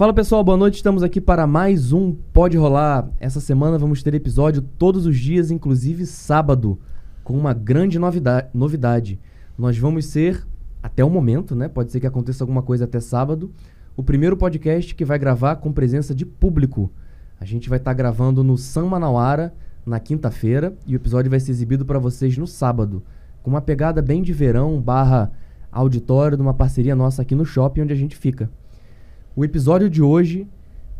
Fala pessoal, boa noite. Estamos aqui para mais um Pode Rolar. Essa semana vamos ter episódio todos os dias, inclusive sábado, com uma grande novida novidade. Nós vamos ser, até o momento, né? Pode ser que aconteça alguma coisa até sábado, o primeiro podcast que vai gravar com presença de público. A gente vai estar tá gravando no San Manauara na quinta-feira e o episódio vai ser exibido para vocês no sábado, com uma pegada bem de verão barra auditório de uma parceria nossa aqui no shopping onde a gente fica. O episódio de hoje,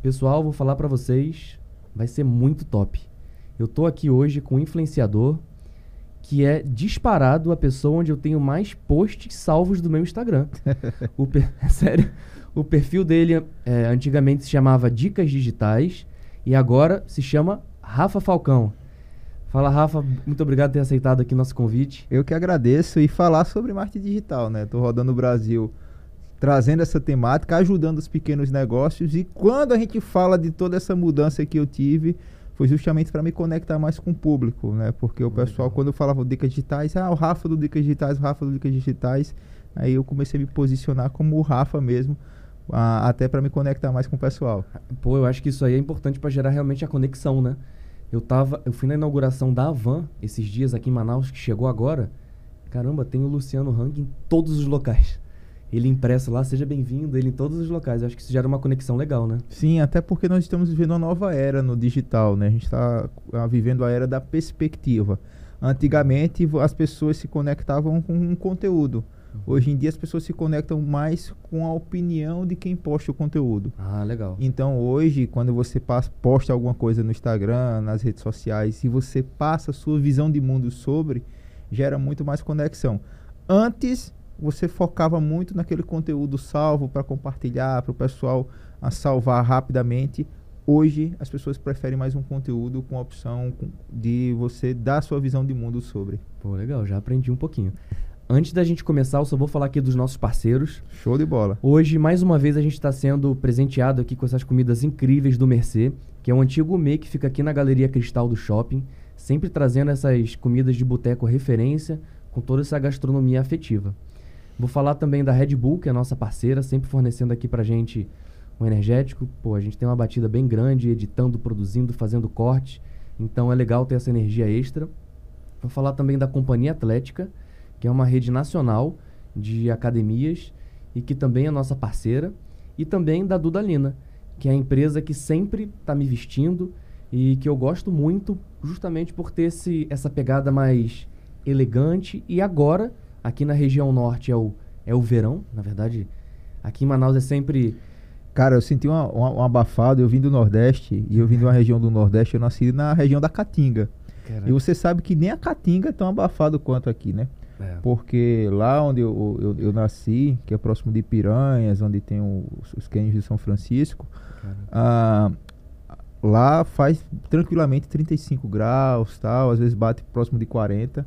pessoal, vou falar para vocês, vai ser muito top. Eu tô aqui hoje com um influenciador que é disparado a pessoa onde eu tenho mais posts salvos do meu Instagram. o per... Sério, o perfil dele é, antigamente se chamava Dicas Digitais e agora se chama Rafa Falcão. Fala, Rafa, muito obrigado por ter aceitado aqui nosso convite. Eu que agradeço e falar sobre marketing digital, né? Tô rodando o Brasil trazendo essa temática, ajudando os pequenos negócios. E quando a gente fala de toda essa mudança que eu tive, foi justamente para me conectar mais com o público, né? Porque o pessoal, quando eu falava Dicas Digitais, ah, o Rafa do Dicas Digitais, o Rafa do Dicas Digitais, aí eu comecei a me posicionar como o Rafa mesmo, a, até para me conectar mais com o pessoal. Pô, eu acho que isso aí é importante para gerar realmente a conexão, né? Eu tava, eu fui na inauguração da Avan esses dias aqui em Manaus, que chegou agora. Caramba, tem o Luciano Hang em todos os locais. Ele impresso lá, seja bem-vindo, ele em todos os locais. Eu acho que isso gera uma conexão legal, né? Sim, até porque nós estamos vivendo uma nova era no digital, né? A gente está uh, vivendo a era da perspectiva. Antigamente as pessoas se conectavam com um conteúdo. Hoje em dia as pessoas se conectam mais com a opinião de quem posta o conteúdo. Ah, legal. Então hoje, quando você passa, posta alguma coisa no Instagram, nas redes sociais, e você passa a sua visão de mundo sobre, gera muito mais conexão. Antes, você focava muito naquele conteúdo salvo para compartilhar, para o pessoal a salvar rapidamente. Hoje, as pessoas preferem mais um conteúdo com a opção de você dar a sua visão de mundo sobre. Pô, legal, já aprendi um pouquinho. Antes da gente começar, eu só vou falar aqui dos nossos parceiros. Show de bola. Hoje, mais uma vez, a gente está sendo presenteado aqui com essas comidas incríveis do Mercê, que é um antigo gourmet que fica aqui na Galeria Cristal do Shopping, sempre trazendo essas comidas de boteco referência, com toda essa gastronomia afetiva. Vou falar também da Red Bull, que é a nossa parceira, sempre fornecendo aqui pra gente um energético. Pô, a gente tem uma batida bem grande, editando, produzindo, fazendo corte. Então é legal ter essa energia extra. Vou falar também da Companhia Atlética, que é uma rede nacional de academias e que também é nossa parceira, e também da Dudalina, que é a empresa que sempre está me vestindo e que eu gosto muito, justamente por ter esse, essa pegada mais elegante. E agora, aqui na região norte, é o, é o verão, na verdade. Aqui em Manaus é sempre. Cara, eu senti uma, uma, um abafado. Eu vim do Nordeste e eu vim de uma região do Nordeste. Eu nasci na região da Caatinga. E você sabe que nem a Caatinga é tão abafado quanto aqui, né? É. Porque lá onde eu, eu, eu, nasci, que é próximo de Piranhas, onde tem os, os cânions de São Francisco, ah, lá faz tranquilamente 35 graus, tal, às vezes bate próximo de 40.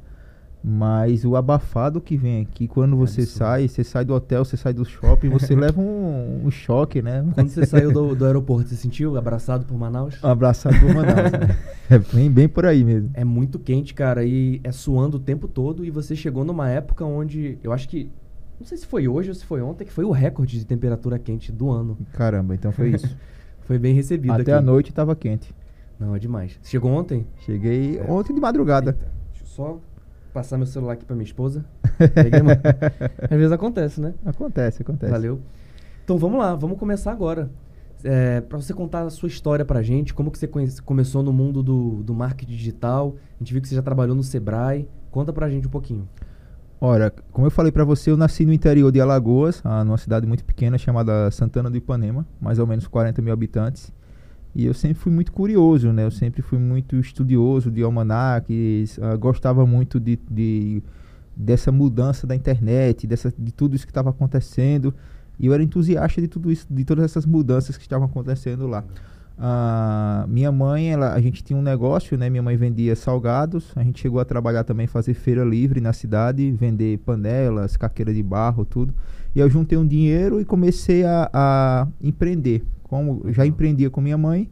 Mas o abafado que vem aqui, quando você sai, você sai do hotel, você sai do shopping, você leva um, um, choque, né? Quando você saiu do, do aeroporto, você sentiu abraçado por Manaus? Abraçado por Manaus, né? É bem, bem por aí mesmo. É muito quente, cara, e é suando o tempo todo. E você chegou numa época onde, eu acho que, não sei se foi hoje ou se foi ontem, que foi o recorde de temperatura quente do ano. Caramba, então foi isso. foi bem recebido Até aqui. a noite estava quente. Não, é demais. Você chegou ontem? Cheguei é. ontem de madrugada. Eita, deixa eu só passar meu celular aqui pra minha esposa. Às vezes acontece, né? Acontece, acontece. Valeu. Então vamos lá, vamos começar agora. É, para você contar a sua história pra gente, como que você conhece, começou no mundo do, do marketing digital. A gente viu que você já trabalhou no Sebrae. Conta pra gente um pouquinho. Ora, como eu falei para você, eu nasci no interior de Alagoas, ah, numa cidade muito pequena chamada Santana do Ipanema, mais ou menos 40 mil habitantes. E eu sempre fui muito curioso, né? Eu sempre fui muito estudioso de almanacs, uh, gostava muito de, de, dessa mudança da internet, dessa, de tudo isso que estava acontecendo. E eu era entusiasta de tudo isso, de todas essas mudanças que estavam acontecendo lá. Uh, minha mãe, ela, a gente tinha um negócio, né? Minha mãe vendia salgados. A gente chegou a trabalhar também, fazer feira livre na cidade, vender panelas, caqueira de barro, tudo. E eu juntei um dinheiro e comecei a, a empreender. Como já empreendia com minha mãe,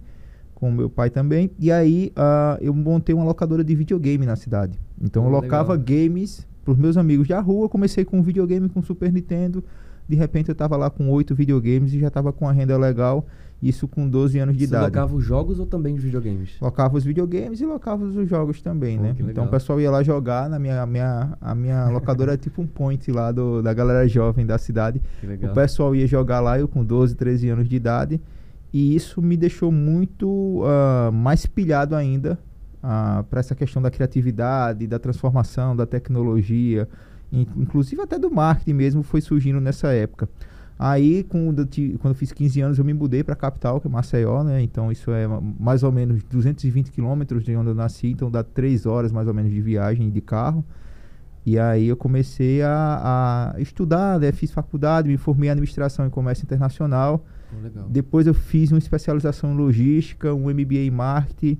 com meu pai também, e aí uh, eu montei uma locadora de videogame na cidade. Então oh, eu locava legal. games para os meus amigos da rua, comecei com um videogame com Super Nintendo, de repente eu estava lá com oito videogames e já estava com uma renda legal, isso com 12 anos de Você idade. locava os jogos ou também os videogames? Locava os videogames e locava os jogos também, Pô, né? Então o pessoal ia lá jogar, na minha, minha, a minha locadora é tipo um point lá do, da galera jovem da cidade. O pessoal ia jogar lá, eu com 12, 13 anos de idade, e isso me deixou muito ah, mais pilhado ainda para essa questão da criatividade, da transformação, da tecnologia, in- inclusive até do marketing mesmo foi surgindo nessa época. Aí, quando eu, quando eu fiz 15 anos, eu me mudei para a capital, que é Maceió, né? Então, isso é ma- mais ou menos 220 quilômetros de onde eu nasci, então dá 3 horas mais ou menos de viagem de carro. E aí eu comecei a, a estudar, né? fiz faculdade, me formei em administração e comércio internacional. Pô, legal. Depois eu fiz uma especialização em logística, um MBA em marketing,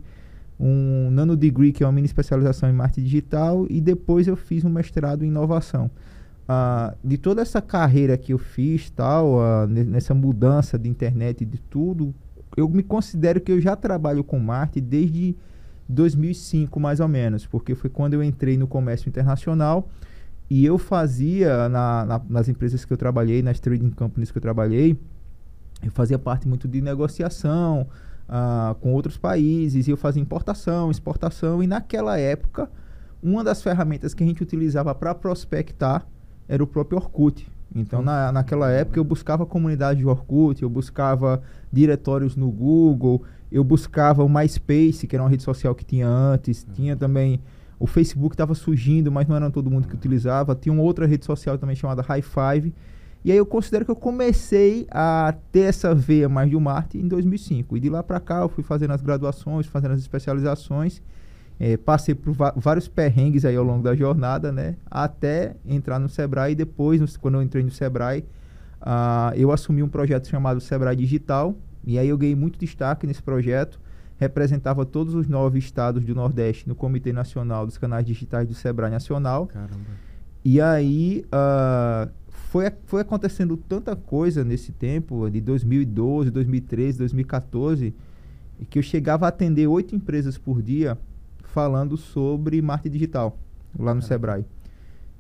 um nano degree, que é uma mini especialização em marketing digital, e depois eu fiz um mestrado em inovação. Ah, de toda essa carreira que eu fiz, tal, ah, ne- nessa mudança de internet e de tudo, eu me considero que eu já trabalho com marketing desde 2005, mais ou menos, porque foi quando eu entrei no comércio internacional e eu fazia na- na- nas empresas que eu trabalhei, nas trading companies que eu trabalhei, eu fazia parte muito de negociação ah, com outros países, e eu fazia importação, exportação, e naquela época, uma das ferramentas que a gente utilizava para prospectar era o próprio Orkut. Então, na, naquela época, eu buscava comunidade de Orkut, eu buscava diretórios no Google, eu buscava o MySpace, que era uma rede social que tinha antes, tinha também o Facebook estava surgindo, mas não era todo mundo que utilizava. Tinha uma outra rede social também chamada High Five. E aí eu considero que eu comecei a ter essa veia mais de marketing em 2005. E de lá para cá eu fui fazendo as graduações, fazendo as especializações. Eh, passei por vários perrengues aí ao longo da jornada, né? Até entrar no Sebrae. E depois, no- quando eu entrei no Sebrae, ah, eu assumi um projeto chamado Sebrae Digital. E aí eu ganhei muito destaque nesse projeto. Representava todos os nove estados do Nordeste no Comitê Nacional dos Canais Digitais do Sebrae Nacional. Caramba. E aí ah, foi, foi acontecendo tanta coisa nesse tempo, de 2012, 2013, 2014, e que eu chegava a atender oito empresas por dia falando sobre marketing digital lá no Caraca. Sebrae.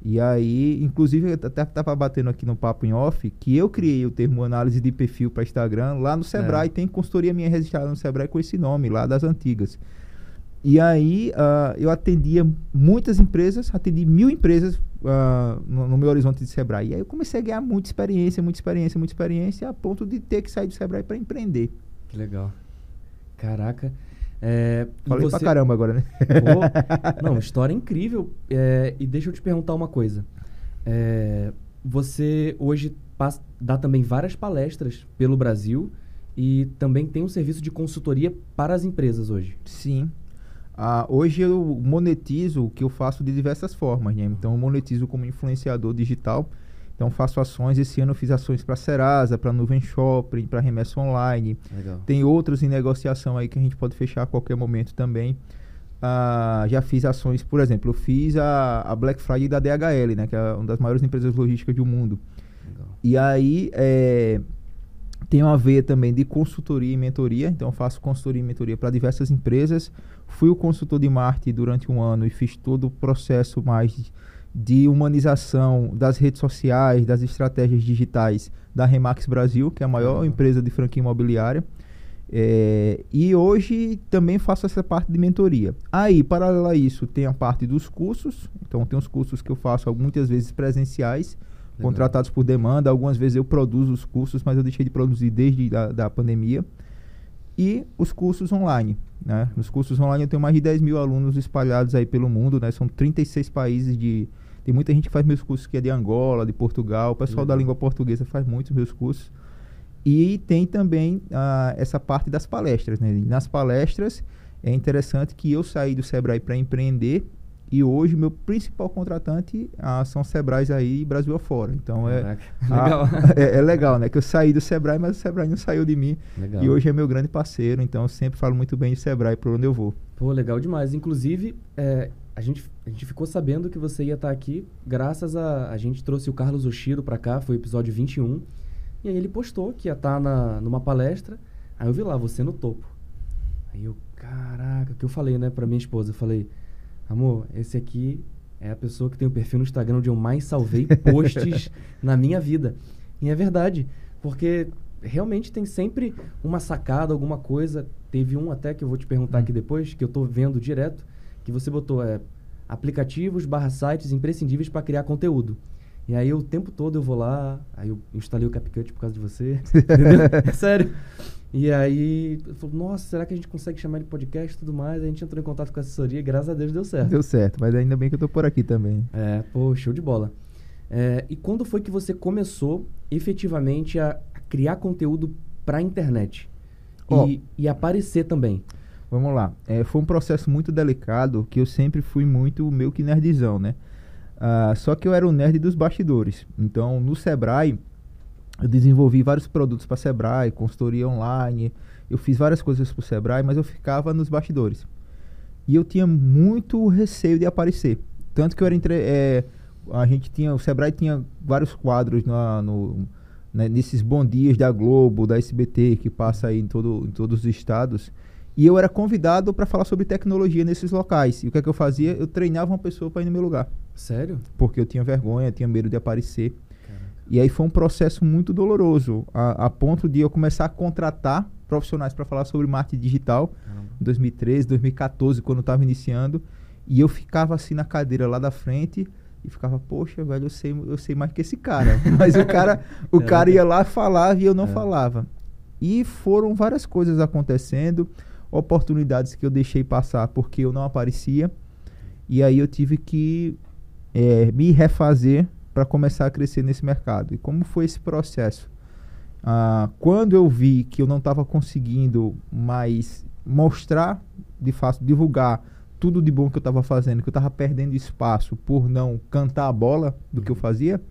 E aí, inclusive, eu até estava batendo aqui no papo em off que eu criei o termo análise de perfil para Instagram lá no Sebrae. É. Tem consultoria minha registrada no Sebrae com esse nome, lá das antigas. E aí ah, eu atendia muitas empresas, atendi mil empresas ah, no, no meu horizonte de Sebrae. E aí eu comecei a ganhar muita experiência, muita experiência, muita experiência, a ponto de ter que sair do Sebrae para empreender. Que legal. Caraca. É, Falei você- pra caramba agora, né? Pô, não, história incrível. É, e deixa eu te perguntar uma coisa. É, você hoje pas- dá também várias palestras pelo Brasil e também tem um serviço de consultoria para as empresas hoje. Sim. Ah, hoje eu monetizo o que eu faço de diversas formas, né? Então eu monetizo como influenciador digital. Então faço ações. Esse ano fiz ações para Serasa, para Nuvem Shopping, para Remessa Online. Legal. Tem outros em negociação aí que a gente pode fechar a qualquer momento também. Ah, já fiz ações, por exemplo, eu fiz a, a Black Friday da DHL, né? Que é uma das maiores empresas logísticas do mundo. Legal. E aí é, tem uma veia também de consultoria e mentoria. Então eu faço consultoria e mentoria para diversas empresas. Fui o consultor de marketing durante um ano e fiz todo o processo mais de humanização das redes sociais, das estratégias digitais da Remax Brasil, que é a maior Caramba. empresa de franquia imobiliária. É, e hoje também faço essa parte de mentoria. Aí, paralelo a isso, tem a parte dos cursos. Então, tem os cursos que eu faço muitas vezes presenciais, Legal. contratados por demanda. Algumas vezes eu produzo os cursos, mas eu deixei de produzir desde da, da pandemia. E os cursos online. Né? Nos cursos online eu tenho mais de 10 mil alunos espalhados aí pelo mundo. Né? São 36 países de... Tem muita gente que faz meus cursos que é de Angola, de Portugal. O pessoal da Legal. língua portuguesa faz muitos meus cursos. E tem também ah, essa parte das palestras. Né? Nas palestras é interessante que eu saí do Sebrae para empreender e hoje meu principal contratante ah, são Sebrais aí Brasil afora. Então é, Legal. é, é legal, né? Que eu saí do Sebrae, mas o Sebrae não saiu de mim. Legal. E hoje é meu grande parceiro, então eu sempre falo muito bem de Sebrae por onde eu vou. Pô, legal demais. Inclusive, é, a, gente, a gente ficou sabendo que você ia estar aqui graças a. A gente trouxe o Carlos Oshiro pra cá, foi o episódio 21. E aí ele postou que ia estar na, numa palestra. Aí eu vi lá, você no topo. Aí eu, caraca, que eu falei, né, pra minha esposa? Eu falei, amor, esse aqui é a pessoa que tem o perfil no Instagram onde eu mais salvei posts na minha vida. E é verdade, porque realmente tem sempre uma sacada, alguma coisa. Teve um até que eu vou te perguntar Hum. aqui depois, que eu tô vendo direto, que você botou é, aplicativos barra sites imprescindíveis para criar conteúdo. E aí o tempo todo eu vou lá, aí eu instalei o CapCut por causa de você. entendeu? É sério. E aí, eu falei, nossa, será que a gente consegue chamar ele de podcast e tudo mais? A gente entrou em contato com a assessoria e graças a Deus deu certo. Deu certo, mas ainda bem que eu tô por aqui também. É, pô, show de bola. É, e quando foi que você começou efetivamente a, a criar conteúdo pra internet? Ó. E, e aparecer também. Vamos lá. É, foi um processo muito delicado que eu sempre fui muito meio que nerdzão, né? Ah, só que eu era o nerd dos bastidores. Então, no Sebrae, eu desenvolvi vários produtos para Sebrae, consultoria online. Eu fiz várias coisas para o Sebrae, mas eu ficava nos bastidores. E eu tinha muito receio de aparecer. Tanto que eu era entre, é, a gente tinha, o Sebrae tinha vários quadros na, no, né, nesses bom dias da Globo, da SBT, que passa aí em, todo, em todos os estados. E eu era convidado para falar sobre tecnologia nesses locais. E o que é que eu fazia? Eu treinava uma pessoa para ir no meu lugar. Sério? Porque eu tinha vergonha, tinha medo de aparecer. E aí foi um processo muito doloroso, a, a ponto de eu começar a contratar profissionais para falar sobre marketing digital Caramba. em 2013, 2014, quando eu estava iniciando. E eu ficava assim na cadeira lá da frente e ficava, poxa, velho, eu sei, eu sei mais que esse cara. Mas o cara, o É. cara ia lá falava e eu não É. falava. E foram várias coisas acontecendo, oportunidades que eu deixei passar porque eu não aparecia. E aí eu tive que eh, me refazer para começar a crescer nesse mercado. E como foi esse processo? Ah, quando eu vi que eu não estava conseguindo mais mostrar, de fato, divulgar tudo de bom que eu estava fazendo, que eu estava perdendo espaço por não cantar a bola do que eu fazia,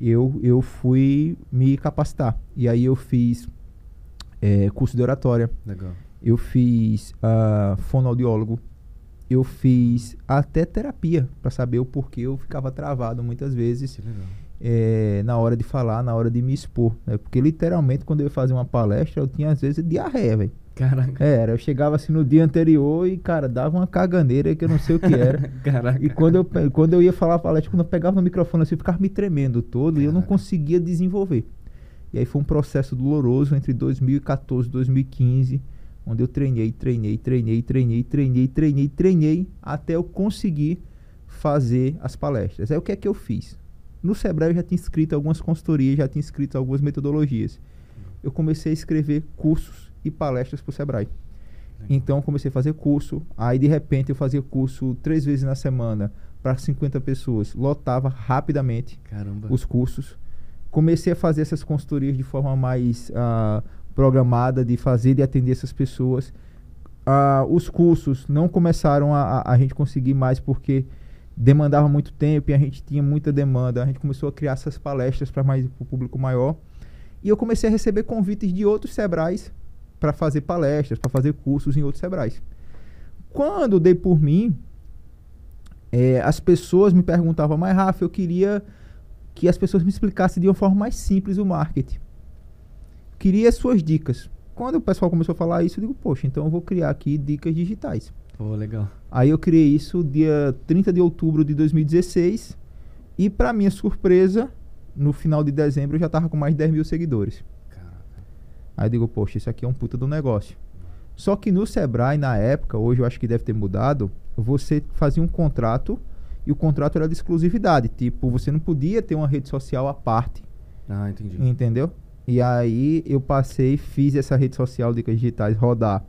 eu, eu fui me capacitar. E aí eu fiz eh, curso de oratória, Legal. Eu fiz ah, fonoaudiólogo, eu fiz até terapia para saber o porquê eu ficava travado muitas vezes eh, na hora de falar, na hora de me expor. né? Porque literalmente quando eu ia fazer uma palestra eu tinha às vezes diarreia, velho. Caraca. Era, eu chegava assim no dia anterior e, cara, dava uma caganeira que eu não sei o que era. Caraca. E quando eu, quando eu ia falar a palestra, quando eu pegava no microfone assim, eu ficava me tremendo todo e eu não Caraca. conseguia desenvolver. E aí foi um processo doloroso entre 2014 e 2015, onde eu treinei, treinei, treinei, treinei, treinei, treinei, treinei, até eu conseguir fazer as palestras. Aí o que é que eu fiz? No Sebrae eu já tinha escrito algumas consultorias, já tinha escrito algumas metodologias. Eu comecei a escrever cursos e palestras para o Sebrae. Então eu comecei a fazer curso, aí de repente eu fazia curso três vezes na semana para 50 pessoas, lotava rapidamente Caramba. os cursos. Comecei a fazer essas consultorias de forma mais ah, programada, de fazer, de atender essas pessoas. Ah, os cursos não começaram a, a, a gente conseguir mais porque demandava muito tempo e a gente tinha muita demanda. A gente começou a criar essas palestras para mais o público maior. E eu comecei a receber convites de outros Sebrais para fazer palestras, para fazer cursos em outros Sebrais. Quando dei por mim, eh, as pessoas me perguntavam, mas Rafa, eu queria que as pessoas me explicassem de uma forma mais simples o marketing. Queria suas dicas. Quando o pessoal começou a falar isso, eu digo, poxa, então eu vou criar aqui dicas digitais. Pô, legal. Aí eu criei isso dia 30 de outubro de 2016 e para minha surpresa, no final de dezembro eu já tava com mais de 10 mil seguidores. Caraca. Aí eu digo, poxa, isso aqui é um puta do negócio. Só que no Sebrae, na época, hoje eu acho que deve ter mudado, você fazia um contrato e o contrato era de exclusividade. Tipo, você não podia ter uma rede social à parte, Ah, entendi. entendeu? E aí eu passei, fiz essa rede social Dicas Digitais rodar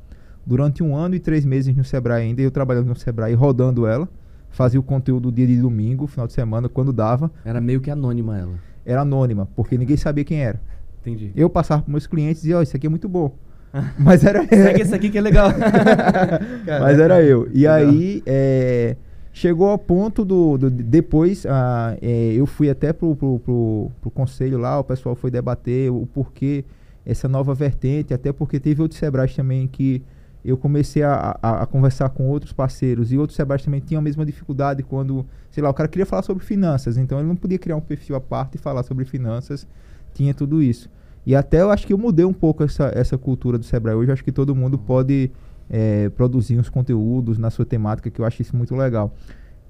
durante um ano e três meses no Sebrae ainda. Eu trabalhando no Sebrae rodando ela. Fazia o conteúdo dia de domingo, final de semana, quando dava. Era meio que anônima ela. Era anônima, porque ninguém sabia quem era. Entendi. Eu passava para meus clientes e dizia, ó, isso aqui é muito bom. Mas era Segue esse aqui que é legal. Mas era eu. E Legal. aí, é, chegou ao ponto do. do- depois, ah, é, eu fui até pro, pro, pro, pro conselho lá, o pessoal foi debater o porquê essa nova vertente, até porque teve outros Sebrais também que eu comecei a, a, a conversar com outros parceiros e outros Sebrais também tinham a mesma dificuldade quando, sei lá, o cara queria falar sobre finanças, então ele não podia criar um perfil à parte e falar sobre finanças, tinha tudo isso. E até eu acho que eu mudei um pouco essa, essa cultura do Sebrae. Hoje eu acho que todo mundo pode eh, produzir uns conteúdos na sua temática, que eu acho isso muito legal.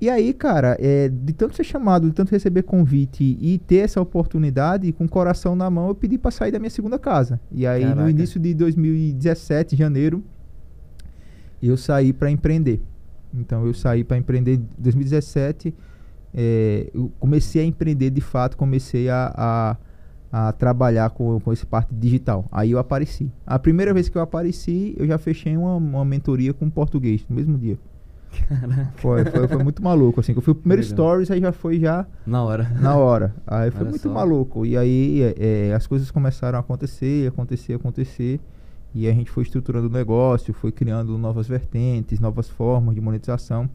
E aí, cara, é, de tanto ser chamado, de tanto receber convite e ter essa oportunidade, com o coração na mão, eu pedi para sair da minha segunda casa. E aí, Caraca. no início de 2017, janeiro, eu saí para empreender. Então, eu saí para empreender em 2017. é, eu comecei a empreender de fato, comecei a, a, a trabalhar com, com essa parte digital. Aí eu apareci. A primeira vez que eu apareci, eu já fechei uma, uma mentoria com português no mesmo dia. Caraca. Foi, foi, foi muito maluco, assim. Eu fui o primeiro Legal. stories, aí já foi já Na hora. na hora. Aí foi Olha muito só. maluco. E aí é, é, as coisas começaram a acontecer, acontecer, acontecer. E a gente foi estruturando o negócio, foi criando novas vertentes, novas formas de monetização.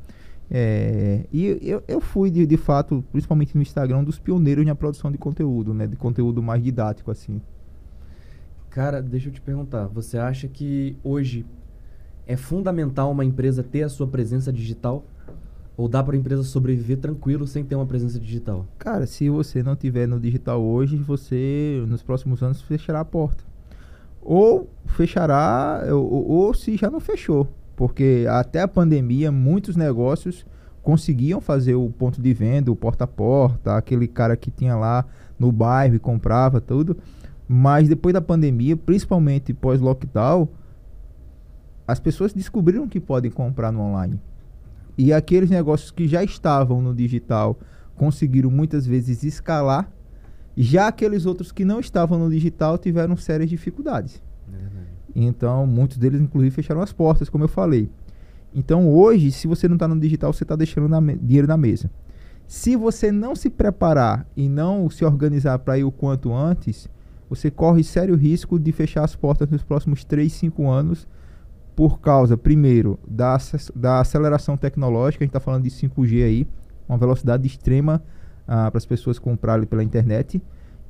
É, e eu, eu fui, de, de fato, principalmente no Instagram, um dos pioneiros na produção de conteúdo, né? De conteúdo mais didático, assim. Cara, deixa eu te perguntar. Você acha que hoje é fundamental uma empresa ter a sua presença digital? Ou dá para a empresa sobreviver tranquilo sem ter uma presença digital? Cara, se você não tiver no digital hoje, você nos próximos anos fechará a porta. Ou fechará, ou, ou- ou se já não fechou. Porque até a pandemia, muitos negócios conseguiam fazer o ponto de venda, o porta a porta, aquele cara que tinha lá no bairro e comprava tudo. Mas depois da pandemia, principalmente pós-lockdown, as pessoas descobriram que podem comprar no online. E aqueles negócios que já estavam no digital conseguiram muitas vezes escalar. Já aqueles outros que não estavam no digital tiveram sérias dificuldades. É. Então, muitos deles, inclusive, fecharam as portas, como eu falei. Então, hoje, se você não está no digital, você está deixando na dinheiro na mesa. Se você não se preparar e não se organizar para ir o quanto antes, você corre sério risco de fechar as portas nos próximos 3, 5 anos por causa, primeiro, da, da aceleração tecnológica, a gente está falando de 5G aí, uma velocidade extrema para as pessoas comprarem pela internet,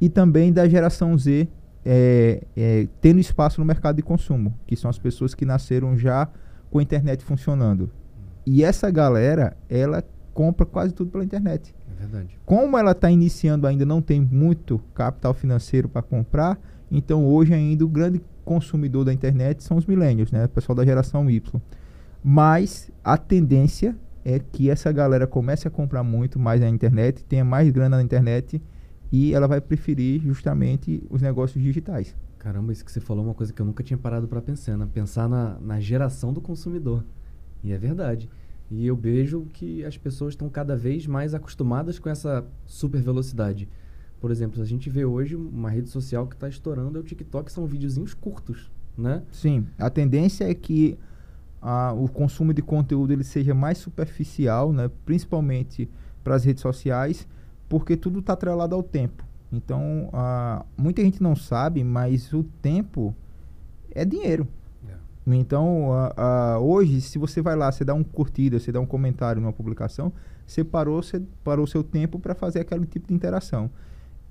e também da geração Z é, é, tendo espaço no mercado de consumo, que são as pessoas que nasceram já com a internet funcionando. E essa galera, ela compra quase tudo pela internet. É verdade. Como ela está iniciando ainda, não tem muito capital financeiro para comprar, então hoje ainda o grande consumidor da internet são os millennials, né? O pessoal da geração Y. Mas a tendência é que essa galera comece a comprar muito mais na internet, tenha mais grana na internet e ela vai preferir justamente os negócios digitais. Caramba, isso que você falou é uma coisa que eu nunca tinha parado para pensar, né? Pensar na, na geração do consumidor. E é verdade. E eu vejo que as pessoas estão cada vez mais acostumadas com essa super velocidade. Por exemplo, a gente vê hoje uma rede social que está estourando é o TikTok, são videozinhos curtos, né? Sim, a tendência é que ah, o consumo de conteúdo ele seja mais superficial, né? principalmente para as redes sociais, porque tudo está atrelado ao tempo. Então, muita gente não sabe, mas o tempo é dinheiro. Então, ah, ah, hoje, se você vai lá, você dá um curtida, você dá um comentário numa publicação, você parou, você parou seu tempo para fazer aquele tipo de interação.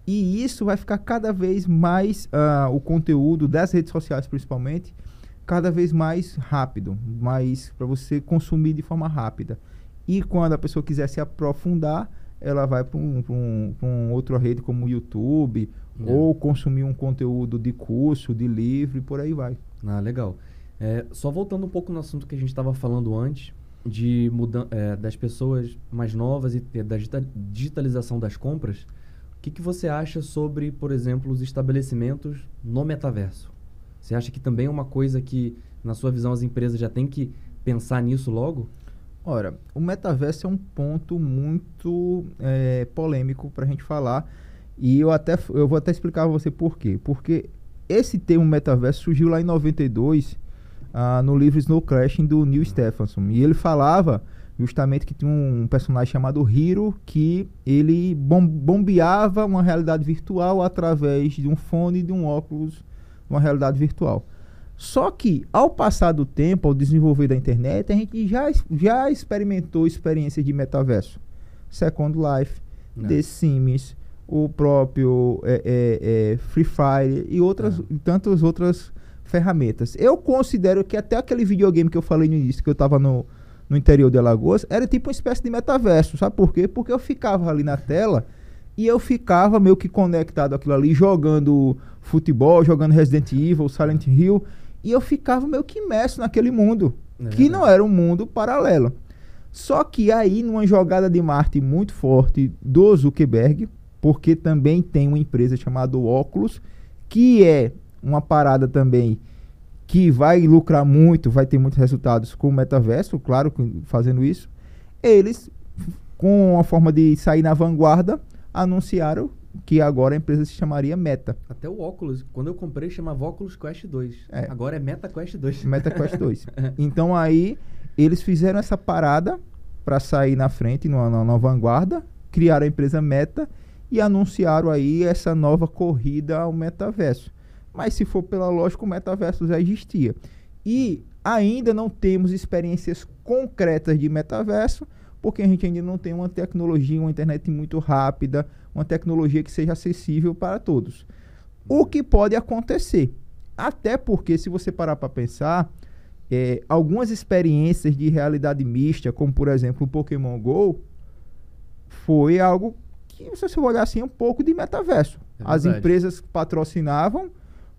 E isso vai ficar cada vez mais, ah, o conteúdo das redes sociais principalmente, cada vez mais rápido, mais para você consumir de forma rápida. E quando a pessoa quiser se aprofundar, ela vai para um, pra um, pra um outra rede como o YouTube, É. ou consumir um conteúdo de curso, de livro e por aí vai. Ah, legal. É, só voltando um pouco no assunto que a gente estava falando antes, de mudan é, das pessoas mais novas e da digita- digitalização das compras, o que, que você acha sobre, por exemplo, os estabelecimentos no metaverso? Você acha que também é uma coisa que, na sua visão, as empresas já têm que pensar nisso logo? Ora, o metaverso é um ponto muito é, polêmico para a gente falar e eu até eu vou até explicar a você por quê. Porque esse termo metaverso surgiu lá em 92 ah, no livro Snow Crashing do Neil Stephenson e ele falava justamente que tinha um personagem chamado Hiro que ele bom- bombeava uma realidade virtual através de um fone e de um óculos, uma realidade virtual. Só que, ao passar do tempo, ao desenvolver da internet, a gente já, já experimentou experiências de metaverso. Second Life, É. The Sims, o próprio é, é, é, Free Fire e outras, É. e tantas outras ferramentas. Eu considero que até aquele videogame que eu falei no início, que eu estava no, no interior de Alagoas, era tipo uma espécie de metaverso. Sabe por quê? Porque eu ficava ali na tela e eu ficava meio que conectado àquilo ali, jogando futebol, jogando Resident Evil, Silent Hill, e eu ficava meio que imerso naquele mundo, É que não era um mundo paralelo. Só que aí, numa jogada de marketing muito forte do Zuckerberg, porque também tem uma empresa chamada Oculus, que é uma parada também que vai lucrar muito, vai ter muitos resultados com o metaverso, claro, fazendo isso. Eles, com a forma de sair na vanguarda, anunciaram que agora a empresa se chamaria Meta. Até o óculos, quando eu comprei, chamava Oculus Quest 2. É. Agora é Meta Quest 2. Meta Quest 2. então aí eles fizeram essa parada para sair na frente, na, na, na vanguarda, criaram a empresa Meta e anunciaram aí essa nova corrida ao metaverso. Mas se for pela lógica, o metaverso já existia. E ainda não temos experiências concretas de metaverso, porque a gente ainda não tem uma tecnologia, uma internet muito rápida, uma tecnologia que seja acessível para todos. O que pode acontecer? Até porque, se você parar para pensar, é, algumas experiências de realidade mista, como por exemplo o Pokémon Go, foi algo que, se você olhar assim, um pouco de metaverso. É As empresas patrocinavam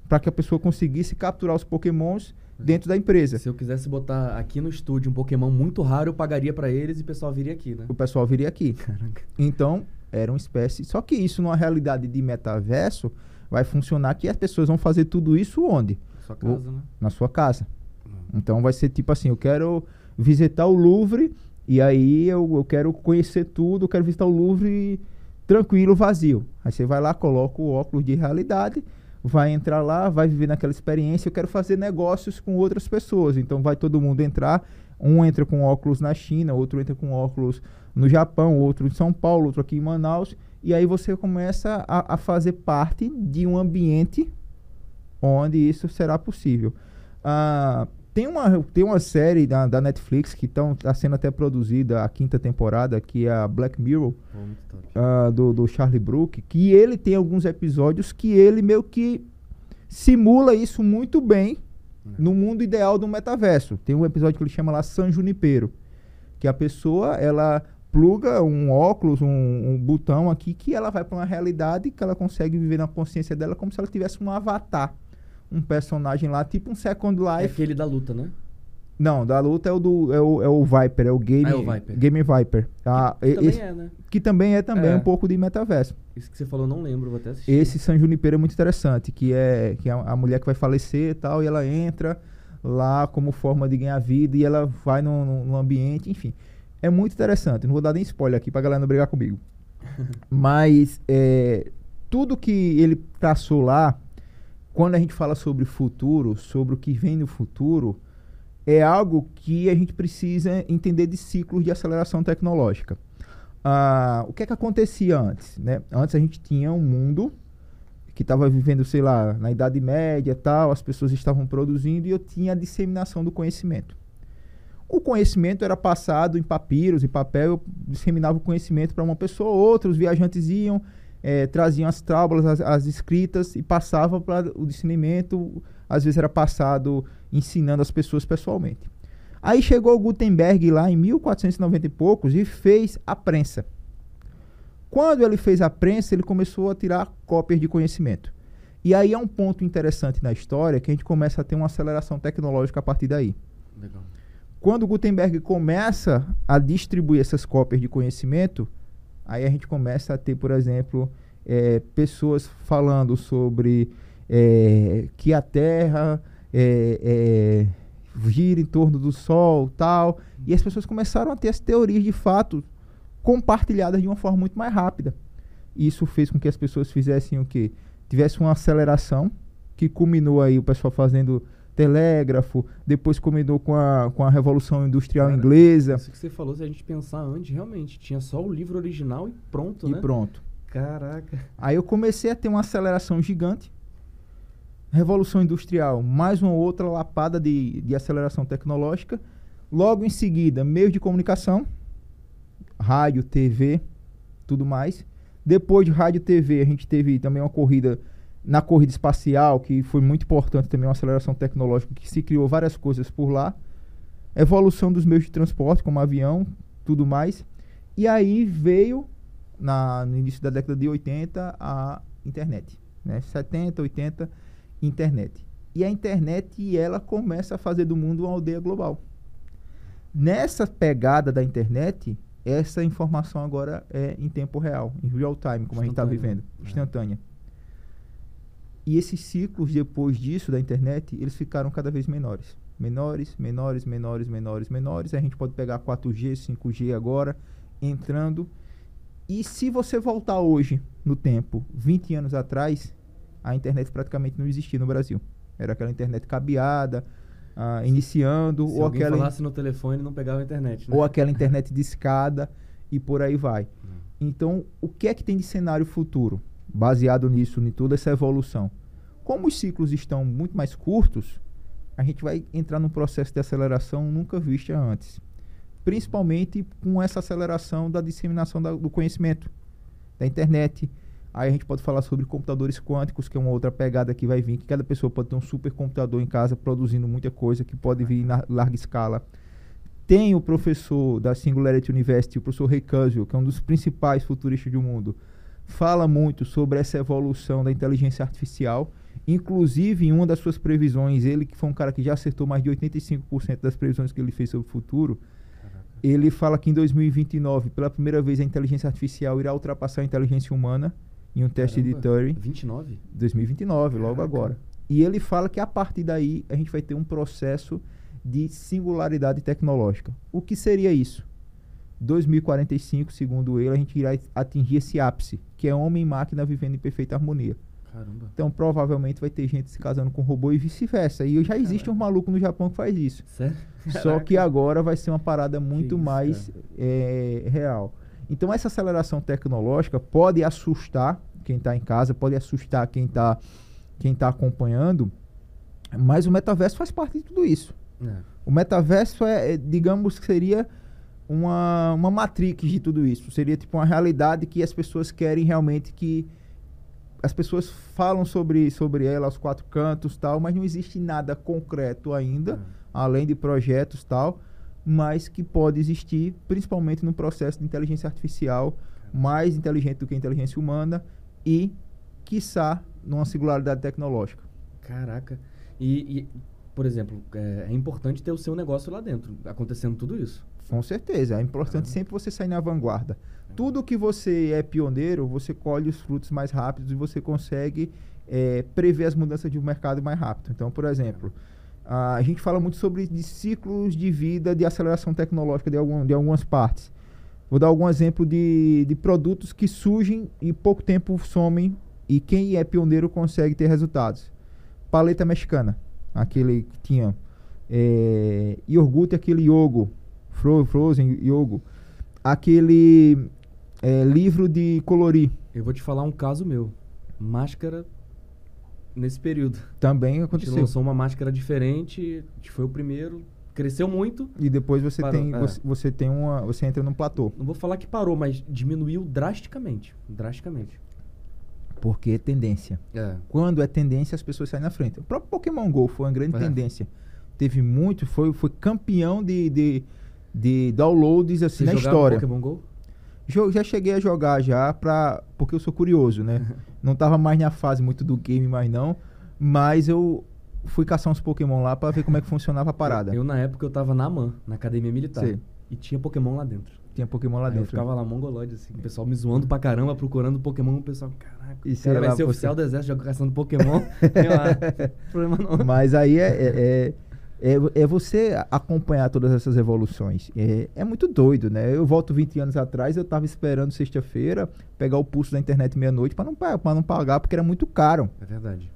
para que a pessoa conseguisse capturar os pokémons dentro da empresa. Se eu quisesse botar aqui no estúdio um Pokémon muito raro, eu pagaria para eles e o pessoal viria aqui, né? O pessoal viria aqui. Caraca. Então, era uma espécie. Só que isso, numa realidade de metaverso, vai funcionar que as pessoas vão fazer tudo isso onde? Na sua casa, o, né? Na sua casa. Hum. Então vai ser tipo assim: eu quero visitar o Louvre e aí eu, eu quero conhecer tudo, eu quero visitar o Louvre tranquilo, vazio. Aí você vai lá, coloca o óculos de realidade vai entrar lá, vai viver naquela experiência. Eu quero fazer negócios com outras pessoas. Então vai todo mundo entrar. Um entra com óculos na China, outro entra com óculos no Japão, outro em São Paulo, outro aqui em Manaus. E aí você começa a, a fazer parte de um ambiente onde isso será possível. Ah, tem uma, tem uma série da, da Netflix que está sendo até produzida, a quinta temporada, que é a Black Mirror, uh, do, do Charlie Brook, que ele tem alguns episódios que ele meio que simula isso muito bem é. no mundo ideal do metaverso. Tem um episódio que ele chama lá San Junipero, que a pessoa, ela pluga um óculos, um, um botão aqui, que ela vai para uma realidade que ela consegue viver na consciência dela como se ela tivesse um avatar um personagem lá, tipo um Second Life. É aquele da luta, né? Não, da luta é o do é o, é o Viper, é o Game, ah, é o Viper. Game Viper. Ah, que, que também é, né? Que também é também é. um pouco de metaverso. Isso que você falou, não lembro, vou até assistir. Esse San Junipero é muito interessante, que é que é a mulher que vai falecer e tal, e ela entra lá como forma de ganhar vida e ela vai no, no ambiente, enfim. É muito interessante. Não vou dar nem spoiler aqui pra galera não brigar comigo. Mas é, tudo que ele traçou lá quando a gente fala sobre futuro, sobre o que vem no futuro, é algo que a gente precisa entender de ciclos de aceleração tecnológica. Ah, o que é que acontecia antes? Né? Antes a gente tinha um mundo que estava vivendo, sei lá, na Idade Média tal, as pessoas estavam produzindo e eu tinha a disseminação do conhecimento. O conhecimento era passado em papiros e papel, eu disseminava o conhecimento para uma pessoa ou outra, os viajantes iam, é, traziam as tábuas, as, as escritas e passavam para o discernimento. Às vezes era passado ensinando as pessoas pessoalmente. Aí chegou Gutenberg lá em 1490 e poucos e fez a prensa. Quando ele fez a prensa, ele começou a tirar cópias de conhecimento. E aí é um ponto interessante na história que a gente começa a ter uma aceleração tecnológica a partir daí. Legal. Quando Gutenberg começa a distribuir essas cópias de conhecimento, Aí a gente começa a ter, por exemplo, é, pessoas falando sobre é, que a Terra é, é, gira em torno do Sol tal. E as pessoas começaram a ter as teorias de fato compartilhadas de uma forma muito mais rápida. Isso fez com que as pessoas fizessem o quê? Tivesse uma aceleração que culminou aí o pessoal fazendo telégrafo, depois combinou com a, com a Revolução Industrial Cara, Inglesa. Isso que você falou, se a gente pensar antes, realmente, tinha só o livro original e pronto, e né? E pronto. Caraca. Aí eu comecei a ter uma aceleração gigante. Revolução Industrial, mais uma outra lapada de, de aceleração tecnológica. Logo em seguida, meios de comunicação, rádio, TV, tudo mais. Depois de rádio e TV, a gente teve também uma corrida na corrida espacial, que foi muito importante também, uma aceleração tecnológica, que se criou várias coisas por lá. Evolução dos meios de transporte, como avião, tudo mais. E aí veio, na, no início da década de 80, a internet. Né? 70, 80, internet. E a internet, ela começa a fazer do mundo uma aldeia global. nessa pegada da internet, essa informação agora é em tempo real, em real time, como a gente está vivendo, É. E esses ciclos depois disso da internet, eles ficaram cada vez menores. Menores, menores, menores, menores, menores. A gente pode pegar 4G, 5G agora, entrando. E se você voltar hoje no tempo, 20 anos atrás, a internet praticamente não existia no Brasil. Era aquela internet cabeada, ah, iniciando, Se ou alguém aquela, falasse no telefone, não pegava a internet, né? ou aquela internet de escada e por aí vai. Então, o que é que tem de cenário futuro? Baseado nisso, em toda essa evolução. Como os ciclos estão muito mais curtos, a gente vai entrar num processo de aceleração nunca vista antes. Principalmente com essa aceleração da disseminação da- do conhecimento, da internet. Aí a gente pode falar sobre computadores quânticos, que é uma outra pegada que vai vir, que cada pessoa pode ter um supercomputador em casa produzindo muita coisa que pode vir na larga escala. Tem o professor da Singularity University, o professor Ray Kurzweil, que é um dos principais futuristas do mundo, fala muito sobre essa evolução da inteligência artificial. Inclusive, em uma das suas previsões, ele que foi um cara que já acertou mais de 85% das previsões que ele fez sobre o futuro, ele fala que em 2029, pela primeira vez, a inteligência artificial irá ultrapassar a inteligência humana em um teste de Caramba, Turing. 29? 2029, logo Caraca. agora. E ele fala que a partir daí a gente vai ter um processo de singularidade tecnológica. O que seria isso? 2045, segundo ele, a gente irá atingir esse ápice, que é homem e máquina vivendo em perfeita harmonia. Caramba. Então, provavelmente vai ter gente se casando com robô e vice-versa. E já existe um maluco no Japão que faz isso. Sério? Só que agora vai ser uma parada muito isso, mais é, real. Então essa aceleração tecnológica pode assustar quem está em casa, pode assustar quem está quem tá acompanhando, mas o metaverso faz parte de tudo isso. É. O metaverso é, é, digamos que seria uma, uma matrix de tudo isso. Seria tipo uma realidade que as pessoas querem realmente que as pessoas falam sobre, sobre ela aos quatro cantos tal, mas não existe nada concreto ainda É. além de projetos tal, mas que pode existir, principalmente no processo de inteligência artificial, mais inteligente do que a inteligência humana e, quiçá, numa singularidade tecnológica. Caraca. E, e, por exemplo, é, é importante ter o seu negócio lá dentro, acontecendo tudo isso. Com certeza, é importante Caramba. sempre você sair na vanguarda. Tudo que você é pioneiro, você colhe os frutos mais rápidos e você consegue eh, prever as mudanças de mercado mais rápido. Então, por exemplo, a gente fala muito sobre de ciclos de vida de aceleração tecnológica de, algum, de algumas partes. Vou dar algum exemplo de, de produtos que surgem e pouco tempo somem e quem é pioneiro consegue ter resultados. Paleta mexicana, aquele que tinha é, iogurte, aquele yogo, fro, frozen yogo, aquele é, livro de colorir, Eu vou te falar um caso meu. Máscara nesse período. também A gente aconteceu. lançou uma máscara diferente, foi o primeiro, cresceu muito. E depois você Parou, tem, é. você, você tem uma, você entra num platô. Não vou falar que parou, mas diminuiu drasticamente. Drasticamente. Porque é tendência. É. Quando é tendência, as pessoas saem na frente. O próprio Pokémon GO foi uma grande É. tendência. Teve muito, foi, foi campeão de, de, de downloads assim, Vocês na história. Pokémon GO? Já cheguei a jogar já pra, porque eu sou curioso, né? não tava mais na fase muito do game mais não, mas eu fui caçar uns Pokémon lá pra ver como é que funcionava a parada. Eu, na época, eu tava na AMAN, na Academia Militar. Sei. E tinha Pokémon lá dentro. Tinha Pokémon lá Aí eu dentro. ficava lá mongolode, assim, o pessoal me zoando pra caramba, procurando Pokémon, o pessoal, caraca, o você cara vai lá, ser você- oficial do exército joga caçando Pokémon. Eu, ah, problema não. Mas aí é, é, é, é- é você acompanhar todas essas evoluções. É, é muito doido, né? Eu volto 20 anos atrás, eu tava esperando sexta-feira pegar o pulso da internet meia-noite pra não, pra não pagar, porque era muito caro. É verdade.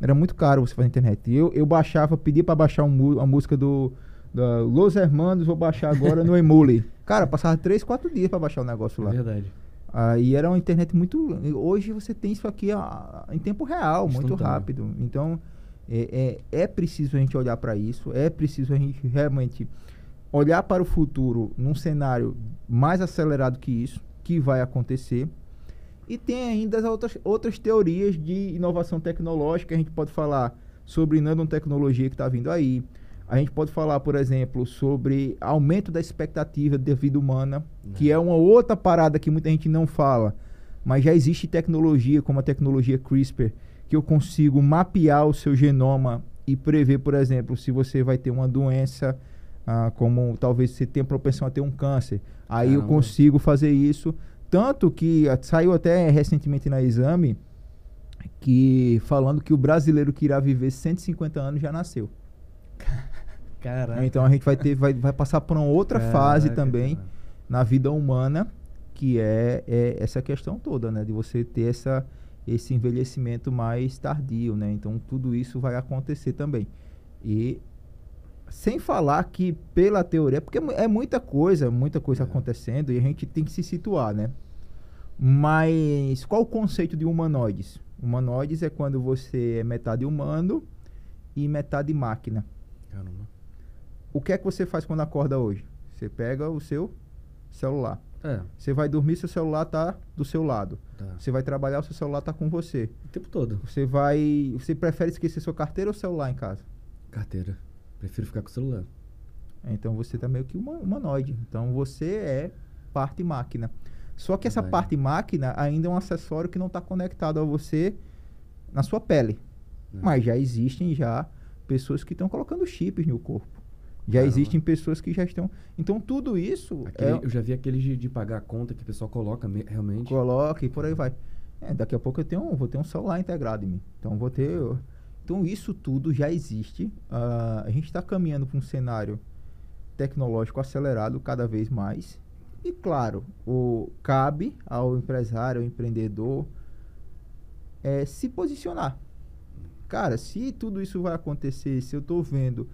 Era muito caro você fazer internet. E Eu, eu baixava, pedia pra baixar um, a música do da Los Hermanos, vou baixar agora no Emule. Cara, passava 3, 4 dias pra baixar o negócio É lá. verdade. Aí era uma internet muito. Hoje você tem isso aqui ah, em tempo real, muito rápido. Então é, é, é preciso a gente olhar para isso, é preciso a gente realmente olhar para o futuro num cenário mais acelerado que isso, que vai acontecer. E tem ainda as outras, outras teorias de inovação tecnológica. A gente pode falar sobre nanotecnologia que está vindo aí. A gente pode falar, por exemplo, sobre aumento da expectativa de vida humana, que é uma outra parada que muita gente não fala. Mas já existe tecnologia, como a tecnologia CRISPR, que eu consigo mapear o seu genoma e prever, por exemplo, se você vai ter uma doença Ah, como talvez você tenha propensão a ter um câncer. Aí eu Caramba. consigo fazer isso. Tanto que saiu até recentemente na exame que falando que o brasileiro que irá viver 150 anos já nasceu. Caraca. Então a gente vai ter vai, vai passar por uma outra fase também cara. na vida humana, que é, é essa questão toda, né? De você ter essa, esse envelhecimento mais tardio, né? Então tudo isso vai acontecer também. E sem falar que pela teoria, porque é mu- muita coisa, muita coisa É. acontecendo e a gente tem que se situar, né? Mas qual o conceito de humanoides? Humanoides é quando você é metade humano e metade máquina. Caramba. O que é que você faz quando acorda hoje? Você pega o seu celular. É, Você vai dormir, seu celular tá do seu lado. tá. Você vai trabalhar, o seu celular tá com você. O tempo todo. Você vai, você prefere esquecer sua carteira ou celular em casa? Carteira. Prefiro ficar com o celular. Então você tá meio que uma humanoide. Então você é parte máquina. Só que essa Verdade. parte máquina ainda é um acessório que não está conectado a você na sua pele. É. Mas já existem já pessoas que estão colocando chips no corpo. Já Caramba. existem pessoas que já estão. Então tudo isso Aquele- é, Eu já vi aqueles de, de pagar a conta que o pessoal coloca me- realmente. coloca e por aí vai. É, daqui a pouco eu tenho, vou ter um celular integrado em mim. Então vou ter. Então isso tudo já existe. Ah, a gente está caminhando para um cenário tecnológico acelerado cada vez mais. E claro, o, cabe ao empresário, ao empreendedor, é, se posicionar. Cara, se tudo isso vai acontecer, se eu estou vendo